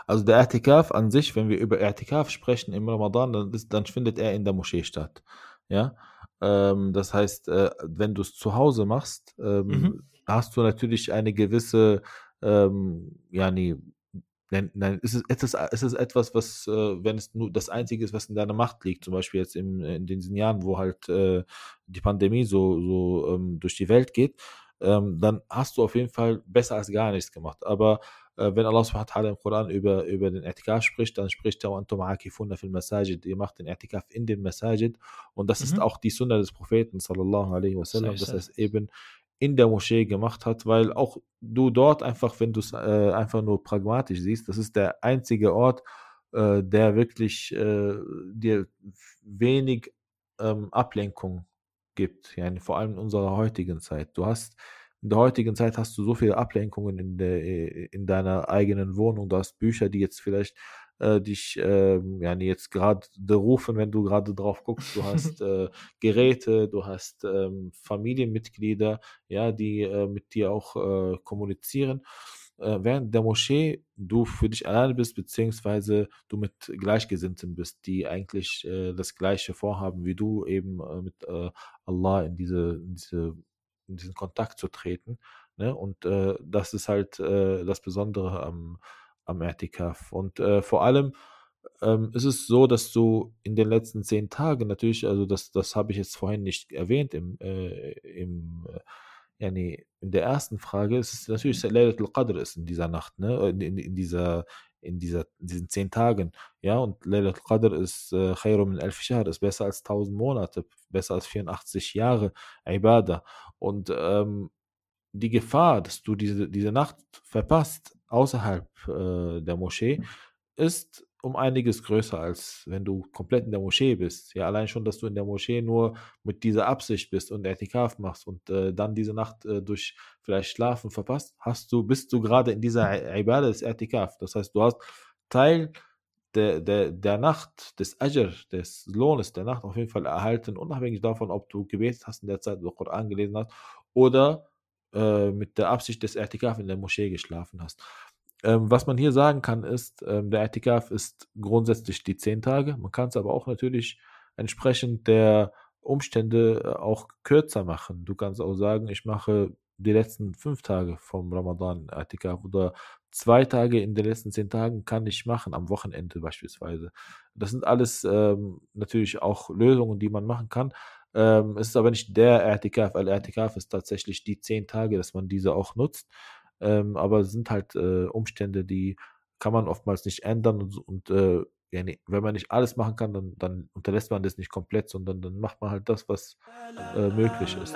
Also der Ertikaf an sich, wenn wir über Ertikaf sprechen im Ramadan, dann, ist, dann findet er in der Moschee statt. Ja, ähm, das heißt, äh, wenn du es zu Hause machst, ähm, mhm. hast du natürlich eine gewisse, ähm, ja, nee, nein, nein, ist es, ist es, ist etwas, was, äh, wenn es nur das Einzige ist, was in deiner Macht liegt, zum Beispiel jetzt im, in diesen Jahren, wo halt äh, die Pandemie so, so ähm, durch die Welt geht, ähm, dann hast du auf jeden Fall besser als gar nichts gemacht. Aber wenn Allah subhanahu im Koran über, über den Etikaf spricht, dann spricht er Antum akifuna fil Masajid, ihr macht den Etikaf in den Masajid und das mhm. ist auch die Sunna des Propheten sallallahu alaihi wasallam, dass er es eben in der Moschee gemacht hat, weil auch du dort einfach, wenn du es äh, einfach nur pragmatisch siehst, das ist der einzige Ort, äh, der wirklich äh, dir wenig ähm, Ablenkung gibt, ja, vor allem in unserer heutigen Zeit. Du hast in der heutigen Zeit hast du so viele Ablenkungen in, der, in deiner eigenen Wohnung. Du hast Bücher, die jetzt vielleicht äh, dich äh, ja, jetzt gerade rufen, wenn du gerade drauf guckst. Du hast äh, Geräte, du hast ähm, Familienmitglieder, ja, die äh, mit dir auch äh, kommunizieren. Äh, während der Moschee du für dich alleine bist, beziehungsweise du mit Gleichgesinnten bist, die eigentlich das gleiche vorhaben wie du, eben mit Allah in diese, in diese in diesen Kontakt zu treten. Ne? Und äh, das ist halt äh, das Besondere am, am Ertikaf. Und äh, vor allem ähm, ist es so, dass du in den letzten zehn Tagen natürlich, also das, das habe ich jetzt vorhin nicht erwähnt im, äh, im äh, nee, in der ersten Frage ist es natürlich. Laylatul Qadr ist in dieser Nacht, ne? In, in, in dieser in, dieser, in diesen zehn Tagen. Ja, und Laylatul Qadr ist äh, in elf Jahr, ist besser als 1000 Monate, besser als 84 Jahre Ibadah. Und ähm, die Gefahr, dass du diese, diese Nacht verpasst außerhalb äh, der Moschee, ist um einiges größer, als wenn du komplett in der Moschee bist. Ja, allein schon, dass du in der Moschee nur mit dieser Absicht bist und Etikaf machst und äh, dann diese Nacht äh, durch vielleicht Schlafen verpasst, hast du, bist du gerade in dieser Ibadah des Etikaf. Das heißt, du hast Teil der, der, der Nacht, des Ajr, des Lohnes der Nacht auf jeden Fall erhalten, unabhängig davon, ob du gebetet hast in der Zeit, oder Koran gelesen hast oder äh, mit der Absicht des Etikaf in der Moschee geschlafen hast. Ähm, was man hier sagen kann, ist, ähm, der Etikaf ist grundsätzlich die zehn Tage. Man kann es aber auch natürlich entsprechend der Umstände äh, auch kürzer machen. Du kannst auch sagen, ich mache die letzten fünf Tage vom Ramadan Etikaf oder zwei Tage in den letzten zehn Tagen kann ich machen, am Wochenende beispielsweise. Das sind alles ähm, natürlich auch Lösungen, die man machen kann. Ähm, es ist aber nicht der Etikaf, weil Etikaf ist tatsächlich die zehn Tage, dass man diese auch nutzt. Ähm, aber es sind halt äh, Umstände, die kann man oftmals nicht ändern und, und äh, ja, nee, wenn man nicht alles machen kann, dann, dann, unterlässt man das nicht komplett, sondern dann macht man halt das, was äh, möglich ist.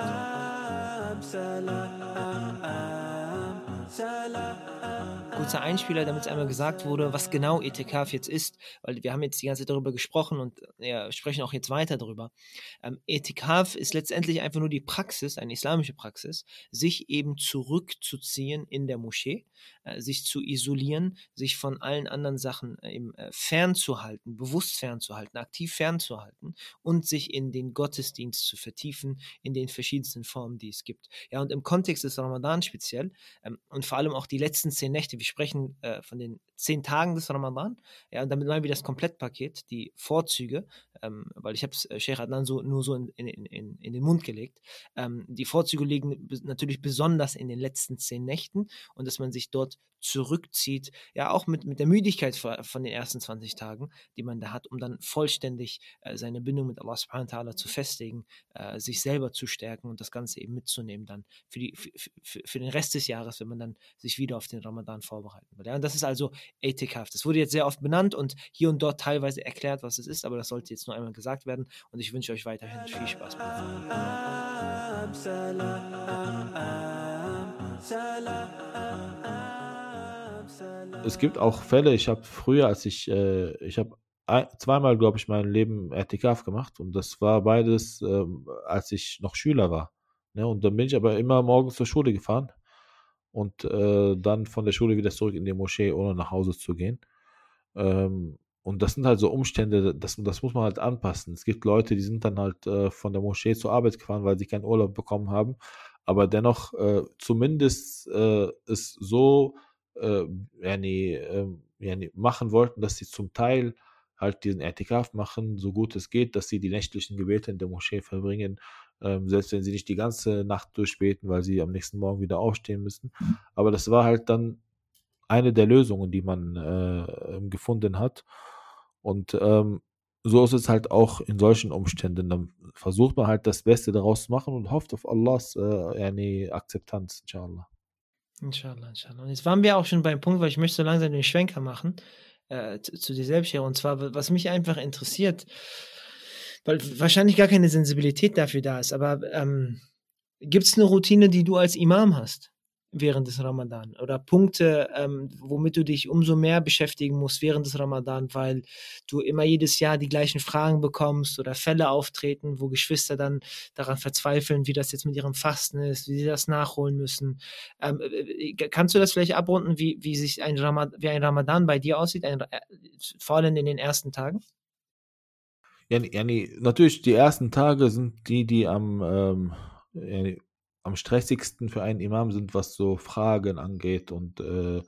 Kurzer Einspieler, damit es einmal gesagt wurde, was genau Etikaf jetzt ist, weil wir haben jetzt die ganze Zeit darüber gesprochen und ja, sprechen auch jetzt weiter darüber. Ähm, Etikaf ist letztendlich einfach nur die Praxis, eine islamische Praxis, sich eben zurückzuziehen in der Moschee, äh, sich zu isolieren, sich von allen anderen Sachen äh, eben äh, fernzuhalten, bewusst fernzuhalten, aktiv fernzuhalten und sich in den Gottesdienst zu vertiefen, in den verschiedensten Formen, die es gibt. Ja, und im Kontext des Ramadan speziell ähm, und vor allem auch die letzten zehn Nächte, wir sprechen äh, von den zehn Tagen des Ramadan. Ja, und damit meinen wir das Komplettpaket, die Vorzüge, ähm, weil ich habe es äh, Sheikh Adnan so, nur so in, in, in, in den Mund gelegt. Ähm, die Vorzüge liegen natürlich besonders in den letzten zehn Nächten und dass man sich dort zurückzieht, ja auch mit, mit der Müdigkeit von den ersten 20 Tagen, die man da hat, um dann vollständig äh, seine Bindung mit Allah subhanahu wa ta'ala zu festigen, äh, sich selber zu stärken und das Ganze eben mitzunehmen dann für, die, für, für, den Rest des Jahres, wenn man dann sich wieder auf den Ramadan vorbereiten will. Ja, und das ist also Ethikhaft. Das wurde jetzt sehr oft benannt und hier und dort teilweise erklärt, was es ist, aber das sollte jetzt nur einmal gesagt werden und ich wünsche euch weiterhin viel Spaß es gibt auch Fälle, ich habe früher, als ich, äh, ich habe zweimal, glaube ich, mein Leben RTKF gemacht und das war beides, äh, als ich noch Schüler war. Ne? Und dann bin ich aber immer morgens zur Schule gefahren und äh, dann von der Schule wieder zurück in die Moschee, ohne nach Hause zu gehen. Ähm, und das sind halt so Umstände, das, das muss man halt anpassen. Es gibt Leute, die sind dann halt äh, von der Moschee zur Arbeit gefahren, weil sie keinen Urlaub bekommen haben, aber dennoch äh, zumindest äh, es so äh, yani, äh, yani machen wollten, dass sie zum Teil halt diesen Etikaf machen, so gut es geht, dass sie die nächtlichen Gebete in der Moschee verbringen, ähm, selbst wenn sie nicht die ganze Nacht durchbeten, weil sie am nächsten Morgen wieder aufstehen müssen. Aber das war halt dann eine der Lösungen, die man äh, gefunden hat. Und ähm, so ist es halt auch in solchen Umständen. Dann versucht man halt das Beste daraus zu machen und hofft auf Allahs äh, yani Akzeptanz, inshallah. Inshallah, inshallah. Und jetzt waren wir auch schon beim Punkt, weil ich möchte so langsam den Schwenker machen äh, zu, zu, dir selbst hier. Und zwar, was mich einfach interessiert, weil wahrscheinlich gar keine Sensibilität dafür da ist, aber ähm, gibt es eine Routine, die du als Imam hast? Während des Ramadan oder Punkte, ähm, womit du dich umso mehr beschäftigen musst während des Ramadan, weil du immer jedes Jahr die gleichen Fragen bekommst oder Fälle auftreten, wo Geschwister dann daran verzweifeln, wie das jetzt mit ihrem Fasten ist, wie sie das nachholen müssen. Ähm, äh, kannst du das vielleicht abrunden, wie, wie sich ein Ramadan, wie ein Ramadan bei dir aussieht, ein, äh, vor allem in den ersten Tagen? Ja, ja, natürlich, die ersten Tage sind die, die am ähm, am stressigsten für einen Imam sind, was so Fragen angeht. Und äh, äh,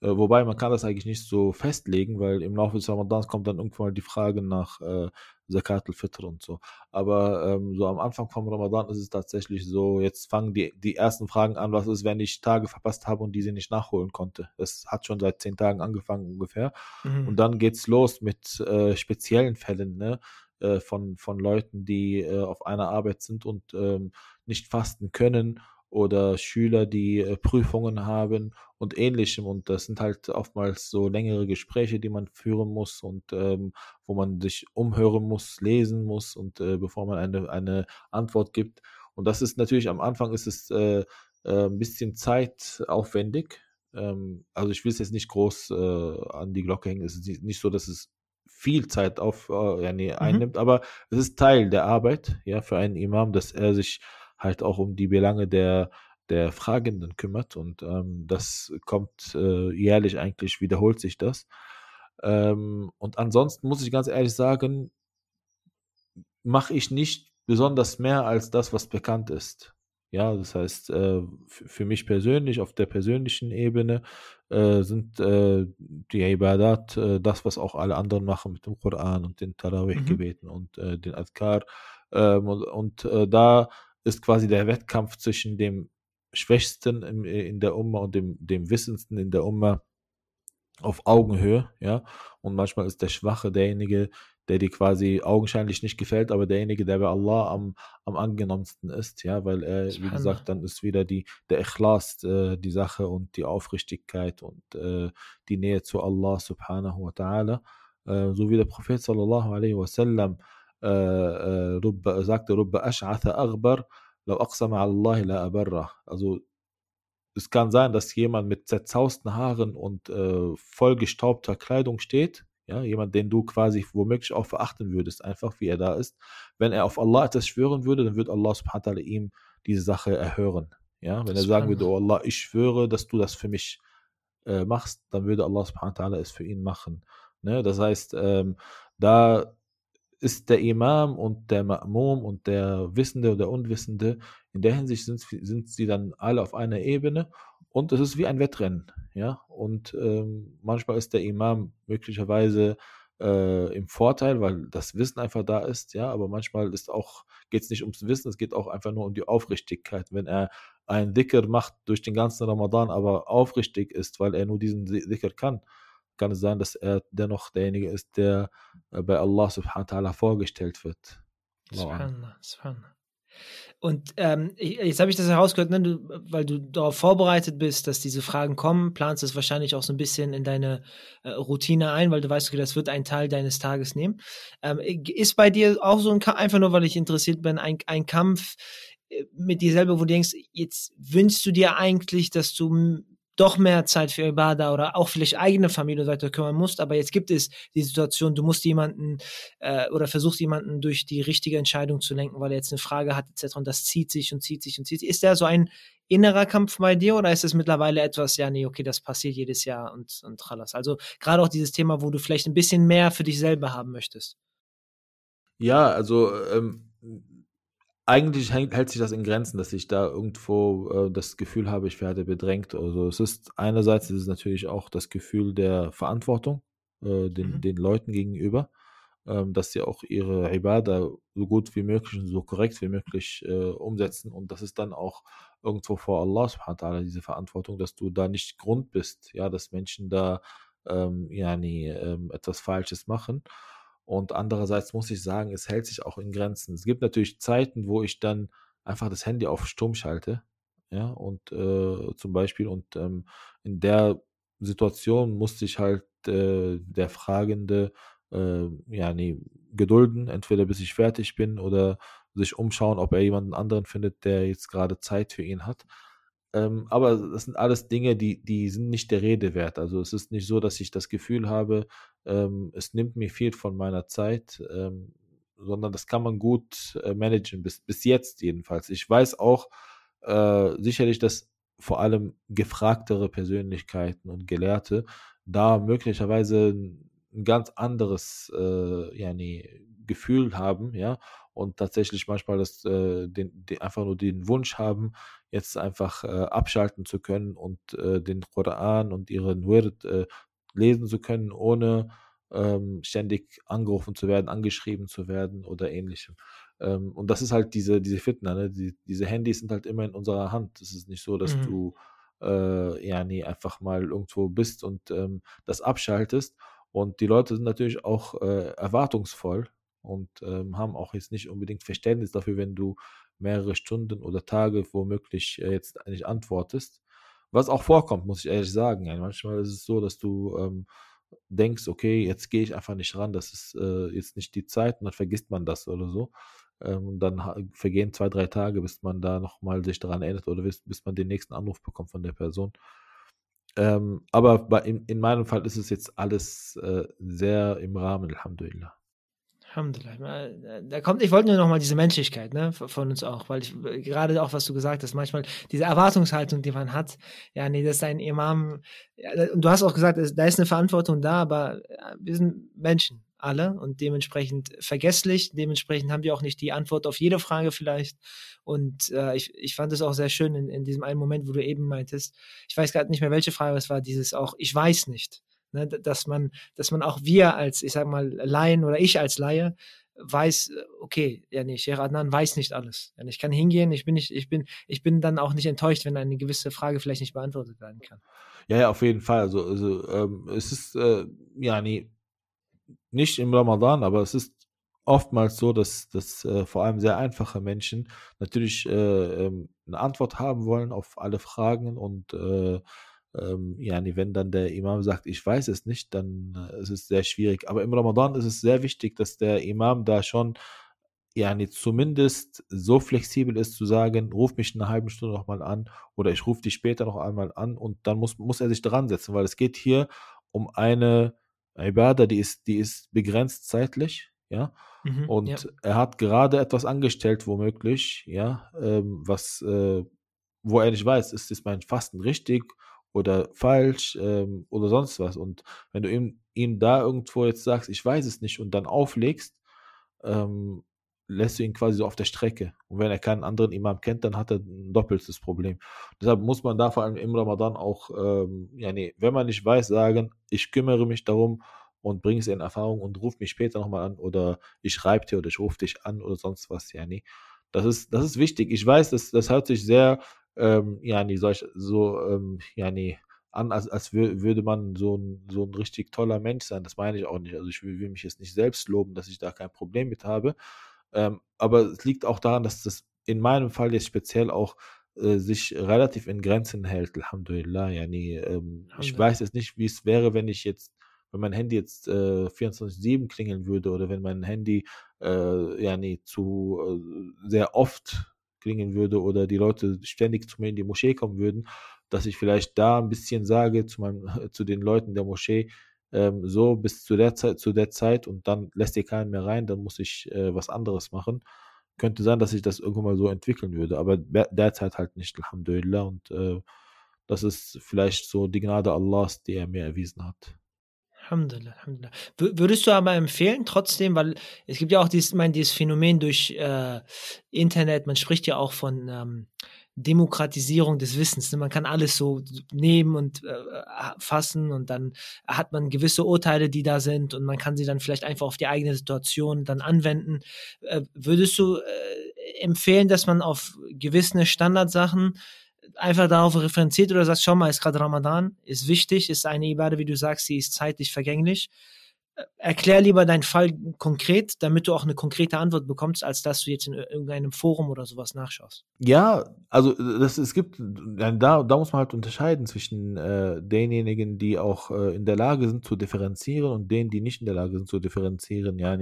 wobei man kann das eigentlich nicht so festlegen, weil im Laufe des Ramadans kommt dann irgendwann mal die Frage nach äh, Zakat al-Fitr und so. Aber ähm, so am Anfang vom Ramadan ist es tatsächlich so, jetzt fangen die, die ersten Fragen an, was ist, wenn ich Tage verpasst habe und diese nicht nachholen konnte. Das hat schon seit zehn Tagen angefangen ungefähr. Mhm. Und dann geht es los mit äh, speziellen Fällen, ne? Äh, von, von Leuten, die äh, auf einer Arbeit sind und ähm, nicht fasten können oder Schüler, die äh, Prüfungen haben und ähnlichem. Und das sind halt oftmals so längere Gespräche, die man führen muss und ähm, wo man sich umhören muss, lesen muss und äh, bevor man eine, eine Antwort gibt. Und das ist natürlich am Anfang ist es äh, äh ein bisschen zeitaufwendig. Ähm, also ich will es jetzt nicht groß äh, an die Glocke hängen. Es ist nicht so, dass es viel Zeit auf, äh, nee, mhm. einnimmt, aber es ist Teil der Arbeit, ja, für einen Imam, dass er sich halt auch um die Belange der, der Fragenden kümmert und ähm, das kommt äh, jährlich eigentlich, wiederholt sich das. Ähm, und ansonsten muss ich ganz ehrlich sagen, mache ich nicht besonders mehr als das, was bekannt ist. Ja, das heißt, äh, für mich persönlich, auf der persönlichen Ebene, äh, sind äh, die Ibadat das, was auch alle anderen machen mit dem Koran und den Tarawih-Gebeten mhm. und den Adkar. Ähm, und, und da ist quasi der Wettkampf zwischen dem Schwächsten in, in der Umma und dem, dem Wissendsten in der Umma auf Augenhöhe, ja. Und manchmal ist der Schwache derjenige, der dir quasi augenscheinlich nicht gefällt, aber derjenige, der bei Allah am, am angenommensten ist, ja, weil er, wie gesagt, dann ist wieder die, der Ikhlas äh, die Sache und die Aufrichtigkeit und äh, die Nähe zu Allah subhanahu wa ta'ala. Äh, so wie der Prophet sallallahu alaihi wasallam äh, äh, sagte, Rubba ash'atha aghbar, law aqsama Allah la abarra. Also es kann sein, dass jemand mit zerzausten Haaren und äh, vollgestaubter Kleidung steht, ja, jemand, den du quasi womöglich auch verachten würdest, einfach wie er da ist. Wenn er auf Allah etwas schwören würde, dann würde Allah subhanahu wa ihm diese Sache erhören. Ja, wenn er sagen würde, oh Allah, ich schwöre, dass du das für mich äh, machst, dann würde Allah subhanahu wa es für ihn machen. Ne? Das heißt, ähm, da ist der Imam und der Ma'mum und der Wissende oder Unwissende, in der Hinsicht sind, sind sie dann alle auf einer Ebene und es ist wie ein Wettrennen, ja. Und ähm, manchmal ist der Imam möglicherweise äh, im Vorteil, weil das Wissen einfach da ist, ja. Aber manchmal geht es nicht ums Wissen, es geht auch einfach nur um die Aufrichtigkeit. Wenn er ein Dhikr macht durch den ganzen Ramadan, aber aufrichtig ist, weil er nur diesen Dhikr kann, kann es sein, dass er dennoch derjenige ist, der äh, bei Allah subhanahu wa ta'ala vorgestellt wird. Subhanallah, subhanallah. Und ähm, jetzt habe ich das herausgehört, ne, du, weil du darauf vorbereitet bist, dass diese Fragen kommen, planst es wahrscheinlich auch so ein bisschen in deine äh, Routine ein, weil du weißt, okay, das wird einen Teil deines Tages nehmen. Ähm, ist bei dir auch so ein Kampf, einfach nur, weil ich interessiert bin, ein, ein Kampf äh, mit dir selber, wo du denkst, jetzt wünschst du dir eigentlich, dass du doch mehr Zeit für Ibadah oder auch vielleicht eigene Familie weiter kümmern musst, aber jetzt gibt es die Situation, du musst jemanden äh, oder versuchst jemanden durch die richtige Entscheidung zu lenken, weil er jetzt eine Frage hat etc. und das zieht sich und zieht sich und zieht sich. Ist da so ein innerer Kampf bei dir oder ist es mittlerweile etwas, ja, nee, okay, das passiert jedes Jahr und, und trallas? Also gerade auch dieses Thema, wo du vielleicht ein bisschen mehr für dich selber haben möchtest. Ja, also ähm, eigentlich hält, hält sich das in Grenzen, dass ich da irgendwo äh, das Gefühl habe, ich werde bedrängt. Also es ist einerseits ist es natürlich auch das Gefühl der Verantwortung äh, den, mhm. den Leuten gegenüber, ähm, dass sie auch ihre Ibadah so gut wie möglich und so korrekt wie möglich äh, umsetzen. Und das ist dann auch irgendwo vor Allah subhanahu wa ta'ala diese Verantwortung, dass du da nicht Grund bist, ja, dass Menschen da ähm, ja, nie, ähm, etwas Falsches machen. Und andererseits muss ich sagen, es hält sich auch in Grenzen. Es gibt natürlich Zeiten, wo ich dann einfach das Handy auf Stumm schalte. Ja, und äh, zum Beispiel, und ähm, in der Situation musste ich halt äh, der Fragende äh, ja, nee, gedulden, entweder bis ich fertig bin oder sich umschauen, ob er jemanden anderen findet, der jetzt gerade Zeit für ihn hat. Ähm, aber das sind alles Dinge, die, die sind nicht der Rede wert. Also es ist nicht so, dass ich das Gefühl habe, ähm, es nimmt mir viel von meiner Zeit, ähm, sondern das kann man gut äh, managen, bis, bis jetzt jedenfalls. Ich weiß auch äh, sicherlich, dass vor allem gefragtere Persönlichkeiten und Gelehrte da möglicherweise ein ganz anderes äh, nee, Gefühl haben, ja, und tatsächlich manchmal das, äh, den, den, einfach nur den Wunsch haben, jetzt einfach äh, abschalten zu können und äh, den Koran und ihren Wird äh, lesen zu können, ohne ähm, ständig angerufen zu werden, angeschrieben zu werden oder ähnlichem. Ähm, und das ist halt diese, diese Fitner, ne? Die, diese Handys sind halt immer in unserer Hand. Es ist nicht so, dass mhm. du äh, ja nie einfach mal irgendwo bist und ähm, das abschaltest. Und die Leute sind natürlich auch äh, erwartungsvoll und ähm, haben auch jetzt nicht unbedingt Verständnis dafür, wenn du mehrere Stunden oder Tage womöglich äh, jetzt nicht antwortest. Was auch vorkommt, muss ich ehrlich sagen. Ja, manchmal ist es so, dass du ähm, denkst, okay, jetzt gehe ich einfach nicht ran, das ist äh, jetzt nicht die Zeit und dann vergisst man das oder so. Ähm, und dann vergehen zwei, drei Tage, bis man da nochmal sich daran erinnert oder bis, bis man den nächsten Anruf bekommt von der Person. Ähm, aber bei, in, in, meinem Fall ist es jetzt alles äh, sehr im Rahmen, Alhamdulillah. Äh, da kommt, ich wollte nur noch mal diese Menschlichkeit ne, von uns auch, weil ich gerade auch, was du gesagt hast, manchmal diese Erwartungshaltung, die man hat, ja, nee, das ist ein Imam, ja, und du hast auch gesagt, da ist eine Verantwortung da, aber wir sind Menschen, alle, und dementsprechend vergesslich, dementsprechend haben wir auch nicht die Antwort auf jede Frage vielleicht. Und äh, ich, ich fand es auch sehr schön in, in diesem einen Moment, wo du eben meintest, ich weiß gerade nicht mehr, welche Frage es war, dieses auch, ich weiß nicht. Ne, dass man, dass man auch wir als, ich sag mal, Laien oder ich als Laie weiß, okay, ja nee, Sheikh Adnan weiß nicht alles. Ja, ich kann hingehen, ich bin nicht, ich bin, ich bin dann auch nicht enttäuscht, wenn eine gewisse Frage vielleicht nicht beantwortet werden kann. Ja, ja, auf jeden Fall. Also, also ähm, es ist äh, ja nee, nicht im Ramadan, aber es ist oftmals so, dass, dass äh, vor allem sehr einfache Menschen natürlich äh, ähm, eine Antwort haben wollen auf alle Fragen und äh, ähm, ja, wenn dann der Imam sagt, ich weiß es nicht, dann äh, ist es sehr schwierig. Aber im Ramadan ist es sehr wichtig, dass der Imam da schon ja, zumindest so flexibel ist zu sagen, ruf mich eine halbe Stunde nochmal an oder ich rufe dich später noch einmal an und dann muss, muss er sich dran setzen, weil es geht hier um eine Ibadah, die ist, die ist begrenzt zeitlich, ja. Mhm, und ja. er hat gerade etwas angestellt, womöglich, ja, ähm, was, äh, wo er nicht weiß, ist, ist mein Fasten richtig oder falsch ähm, oder sonst was. Und wenn du ihm, ihm da irgendwo jetzt sagst, ich weiß es nicht und dann auflegst, ähm, lässt du ihn quasi so auf der Strecke. Und wenn er keinen anderen Imam kennt, dann hat er ein doppeltes Problem. Deshalb muss man da vor allem im Ramadan auch, ähm, ja, nee, wenn man nicht weiß, sagen, ich kümmere mich darum und bringe es in Erfahrung und ruf mich später nochmal an oder ich schreibe dir oder ich rufe dich an oder sonst was, ja, nee. Das ist, das ist wichtig. Ich weiß, das, das hört sich sehr ähm, ja, nee, solch, so, ähm, ja, nee, an, als, als würde man so ein, so ein richtig toller Mensch sein. Das meine ich auch nicht. Also ich will, will mich jetzt nicht selbst loben, dass ich da kein Problem mit habe. Ähm, aber es liegt auch daran, dass das in meinem Fall jetzt speziell auch äh, sich relativ in Grenzen hält. Alhamdulillah, ja, nee, ähm, ich weiß jetzt nicht, wie es wäre, wenn ich jetzt, wenn mein Handy jetzt äh, 24-7 klingeln würde oder wenn mein Handy äh, ja, nee, zu äh, sehr oft klingen würde oder die Leute ständig zu mir in die Moschee kommen würden, dass ich vielleicht da ein bisschen sage zu, meinem, zu den Leuten der Moschee, ähm, so bis zu der Zeit, zu der Zeit und dann lässt ihr keinen mehr rein, dann muss ich äh, was anderes machen. Könnte sein, dass sich das irgendwann mal so entwickeln würde, aber derzeit halt nicht, Alhamdulillah. Und äh, das ist vielleicht so die Gnade Allahs, die er mir erwiesen hat. Alhamdulillah, Alhamdulillah. Würdest du aber empfehlen, trotzdem, weil es gibt ja auch dieses, mein, dieses Phänomen durch äh, Internet, man spricht ja auch von ähm, Demokratisierung des Wissens. Ne? Man kann alles so nehmen und äh, fassen und dann hat man gewisse Urteile, die da sind und man kann sie dann vielleicht einfach auf die eigene Situation dann anwenden. Äh, würdest du äh, empfehlen, dass man auf gewisse Standardsachen einfach darauf referenziert oder sagst, schau mal, ist gerade Ramadan, ist wichtig, ist eine Ibade, wie du sagst, die ist zeitlich vergänglich. Äh, erklär lieber deinen Fall konkret, damit du auch eine konkrete Antwort bekommst, als dass du jetzt in irgendeinem Forum oder sowas nachschaust. Ja, also das, es gibt, da, da muss man halt unterscheiden zwischen äh, denjenigen, die auch äh, in der Lage sind zu differenzieren und denen, die nicht in der Lage sind zu differenzieren. Ja,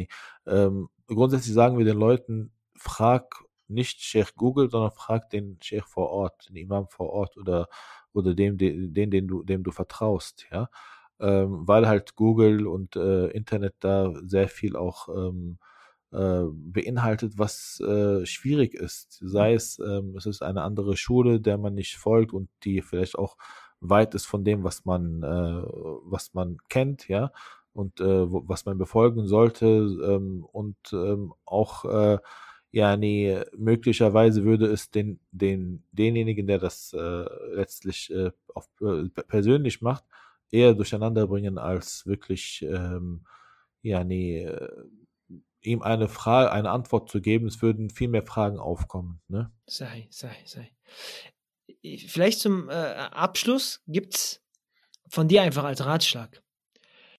ähm, grundsätzlich sagen wir den Leuten, frag nicht Sheikh Google, sondern frag den Sheikh vor Ort, den Imam vor Ort oder, oder dem, den, den du, dem du vertraust, ja. Ähm, weil halt Google und äh, Internet da sehr viel auch ähm, äh, beinhaltet, was äh, schwierig ist. Sei es, ähm, es ist eine andere Schule, der man nicht folgt und die vielleicht auch weit ist von dem, was man, äh, was man kennt, ja, und äh, was man befolgen sollte ähm, und ähm, auch äh, ja, nee, möglicherweise würde es den, den, denjenigen, der das äh, letztlich äh, auf, äh, persönlich macht, eher durcheinander bringen, als wirklich, ähm, ja, nee, äh, ihm eine Frage, eine Antwort zu geben. Es würden viel mehr Fragen aufkommen. Ne? Sei, sei, sei. Vielleicht zum äh, Abschluss gibt es von dir einfach als Ratschlag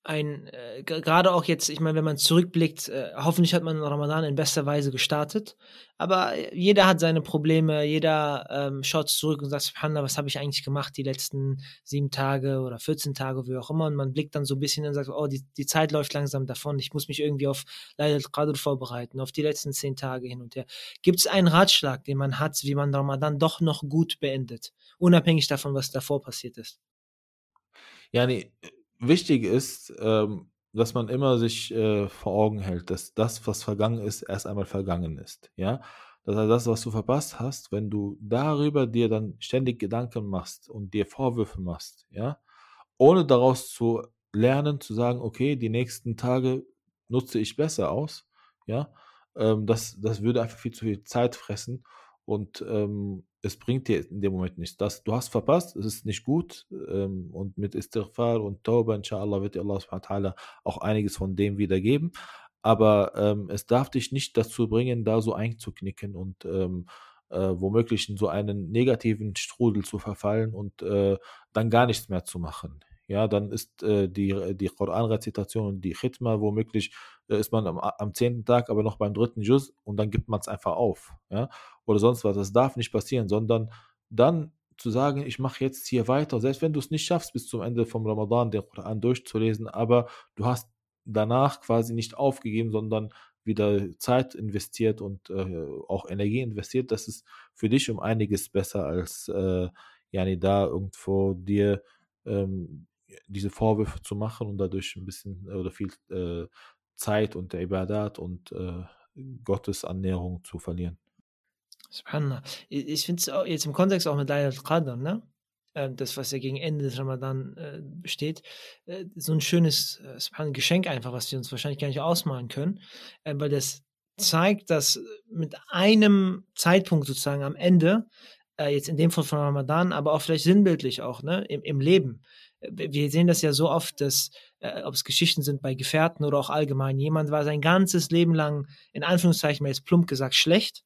ein, äh, gerade auch jetzt, ich meine, wenn man zurückblickt, äh, hoffentlich hat man Ramadan in bester Weise gestartet, aber jeder hat seine Probleme, jeder ähm, schaut zurück und sagt, Subhanallah, was habe ich eigentlich gemacht die letzten sieben Tage oder 14 Tage, wie auch immer, und man blickt dann so ein bisschen und sagt, oh, die, die Zeit läuft langsam davon, ich muss mich irgendwie auf Leid al-Qadr vorbereiten, auf die letzten zehn Tage hin und her. Gibt es einen Ratschlag, den man hat, wie man Ramadan doch noch gut beendet, unabhängig davon, was davor passiert ist? Ja, nee, wichtig ist, ähm, dass man immer sich äh, vor Augen hält, dass das, was vergangen ist, erst einmal vergangen ist. Ja, das heißt, das, was du verpasst hast, wenn du darüber dir dann ständig Gedanken machst und dir Vorwürfe machst, ja, ohne daraus zu lernen, zu sagen, okay, die nächsten Tage nutze ich besser aus, ja, ähm, das, das würde einfach viel zu viel Zeit fressen und ähm, es bringt dir in dem Moment nichts. Das, du hast verpasst, es ist nicht gut ähm, und mit Istighfar und Tauba, inshallah, wird dir Allah auch einiges von dem wiedergeben, aber ähm, es darf dich nicht dazu bringen, da so einzuknicken und ähm, äh, womöglich in so einen negativen Strudel zu verfallen und äh, dann gar nichts mehr zu machen. Ja, dann ist äh, die, die Koran-Rezitation und die Khitma womöglich, äh, ist man am, am zehnten Tag aber noch beim dritten Juz und dann gibt man es einfach auf. Ja, oder sonst was. Das darf nicht passieren, sondern dann zu sagen, ich mache jetzt hier weiter, selbst wenn du es nicht schaffst, bis zum Ende vom Ramadan den Koran durchzulesen, aber du hast danach quasi nicht aufgegeben, sondern wieder Zeit investiert und äh, auch Energie investiert, das ist für dich um einiges besser als äh, ja, da irgendwo dir ähm, diese Vorwürfe zu machen und dadurch ein bisschen äh, oder viel äh, Zeit und der Ibadat und äh, Gottes Annäherung zu verlieren. Subhanallah. Ich finde es jetzt im Kontext auch mit Layl al-Qadr, ne? Ähm, das, was ja gegen Ende des Ramadan äh, besteht, äh, so ein schönes äh, Geschenk einfach, was wir uns wahrscheinlich gar nicht ausmalen können, äh, weil das zeigt, dass mit einem Zeitpunkt sozusagen am Ende, äh, jetzt in dem Fall von Ramadan, aber auch vielleicht sinnbildlich auch, ne, im, im Leben. Wir sehen das ja so oft, dass, äh, ob es Geschichten sind bei Gefährten oder auch allgemein, jemand war sein ganzes Leben lang, in Anführungszeichen jetzt plump gesagt, schlecht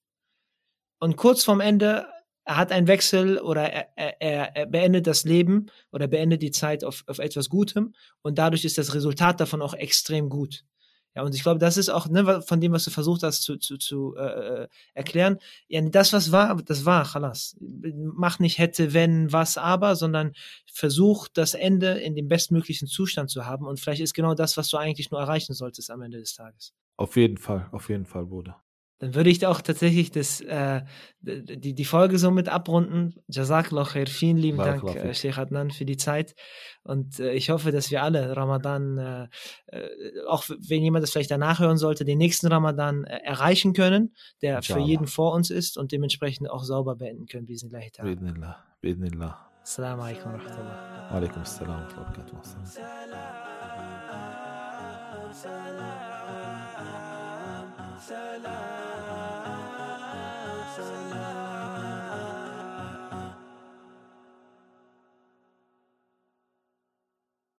und kurz vorm Ende er hat einen Wechsel oder er, er, er, beendet das Leben oder beendet die Zeit auf, auf etwas Gutem und dadurch ist das Resultat davon auch extrem gut. Ja, und ich glaube, das ist auch ne, von dem, was du versucht hast zu, zu, zu äh, äh erklären. Ja, das, was war, das war, chalas. Mach nicht hätte, wenn, was, aber, sondern versuch, das Ende in dem bestmöglichen Zustand zu haben. Und vielleicht ist genau das, was du eigentlich nur erreichen solltest am Ende des Tages. Auf jeden Fall, auf jeden Fall, Bruder dann würde ich auch tatsächlich das, äh, die, die Folge somit abrunden. Jazakallah khair, vielen lieben Dank, äh, Sheikh Adnan, für die Zeit. Und äh, ich hoffe, dass wir alle Ramadan, äh, äh, auch wenn jemand das vielleicht danach hören sollte, den nächsten Ramadan äh, erreichen können, der Inshallah. für jeden vor uns ist und dementsprechend auch sauber beenden können. wie Bismillah. Bismillah. Bismillah. Assalamu alaikum wa rahmatullah. Wa alaikum assalam wa rahmatullah. Salam. sunlight.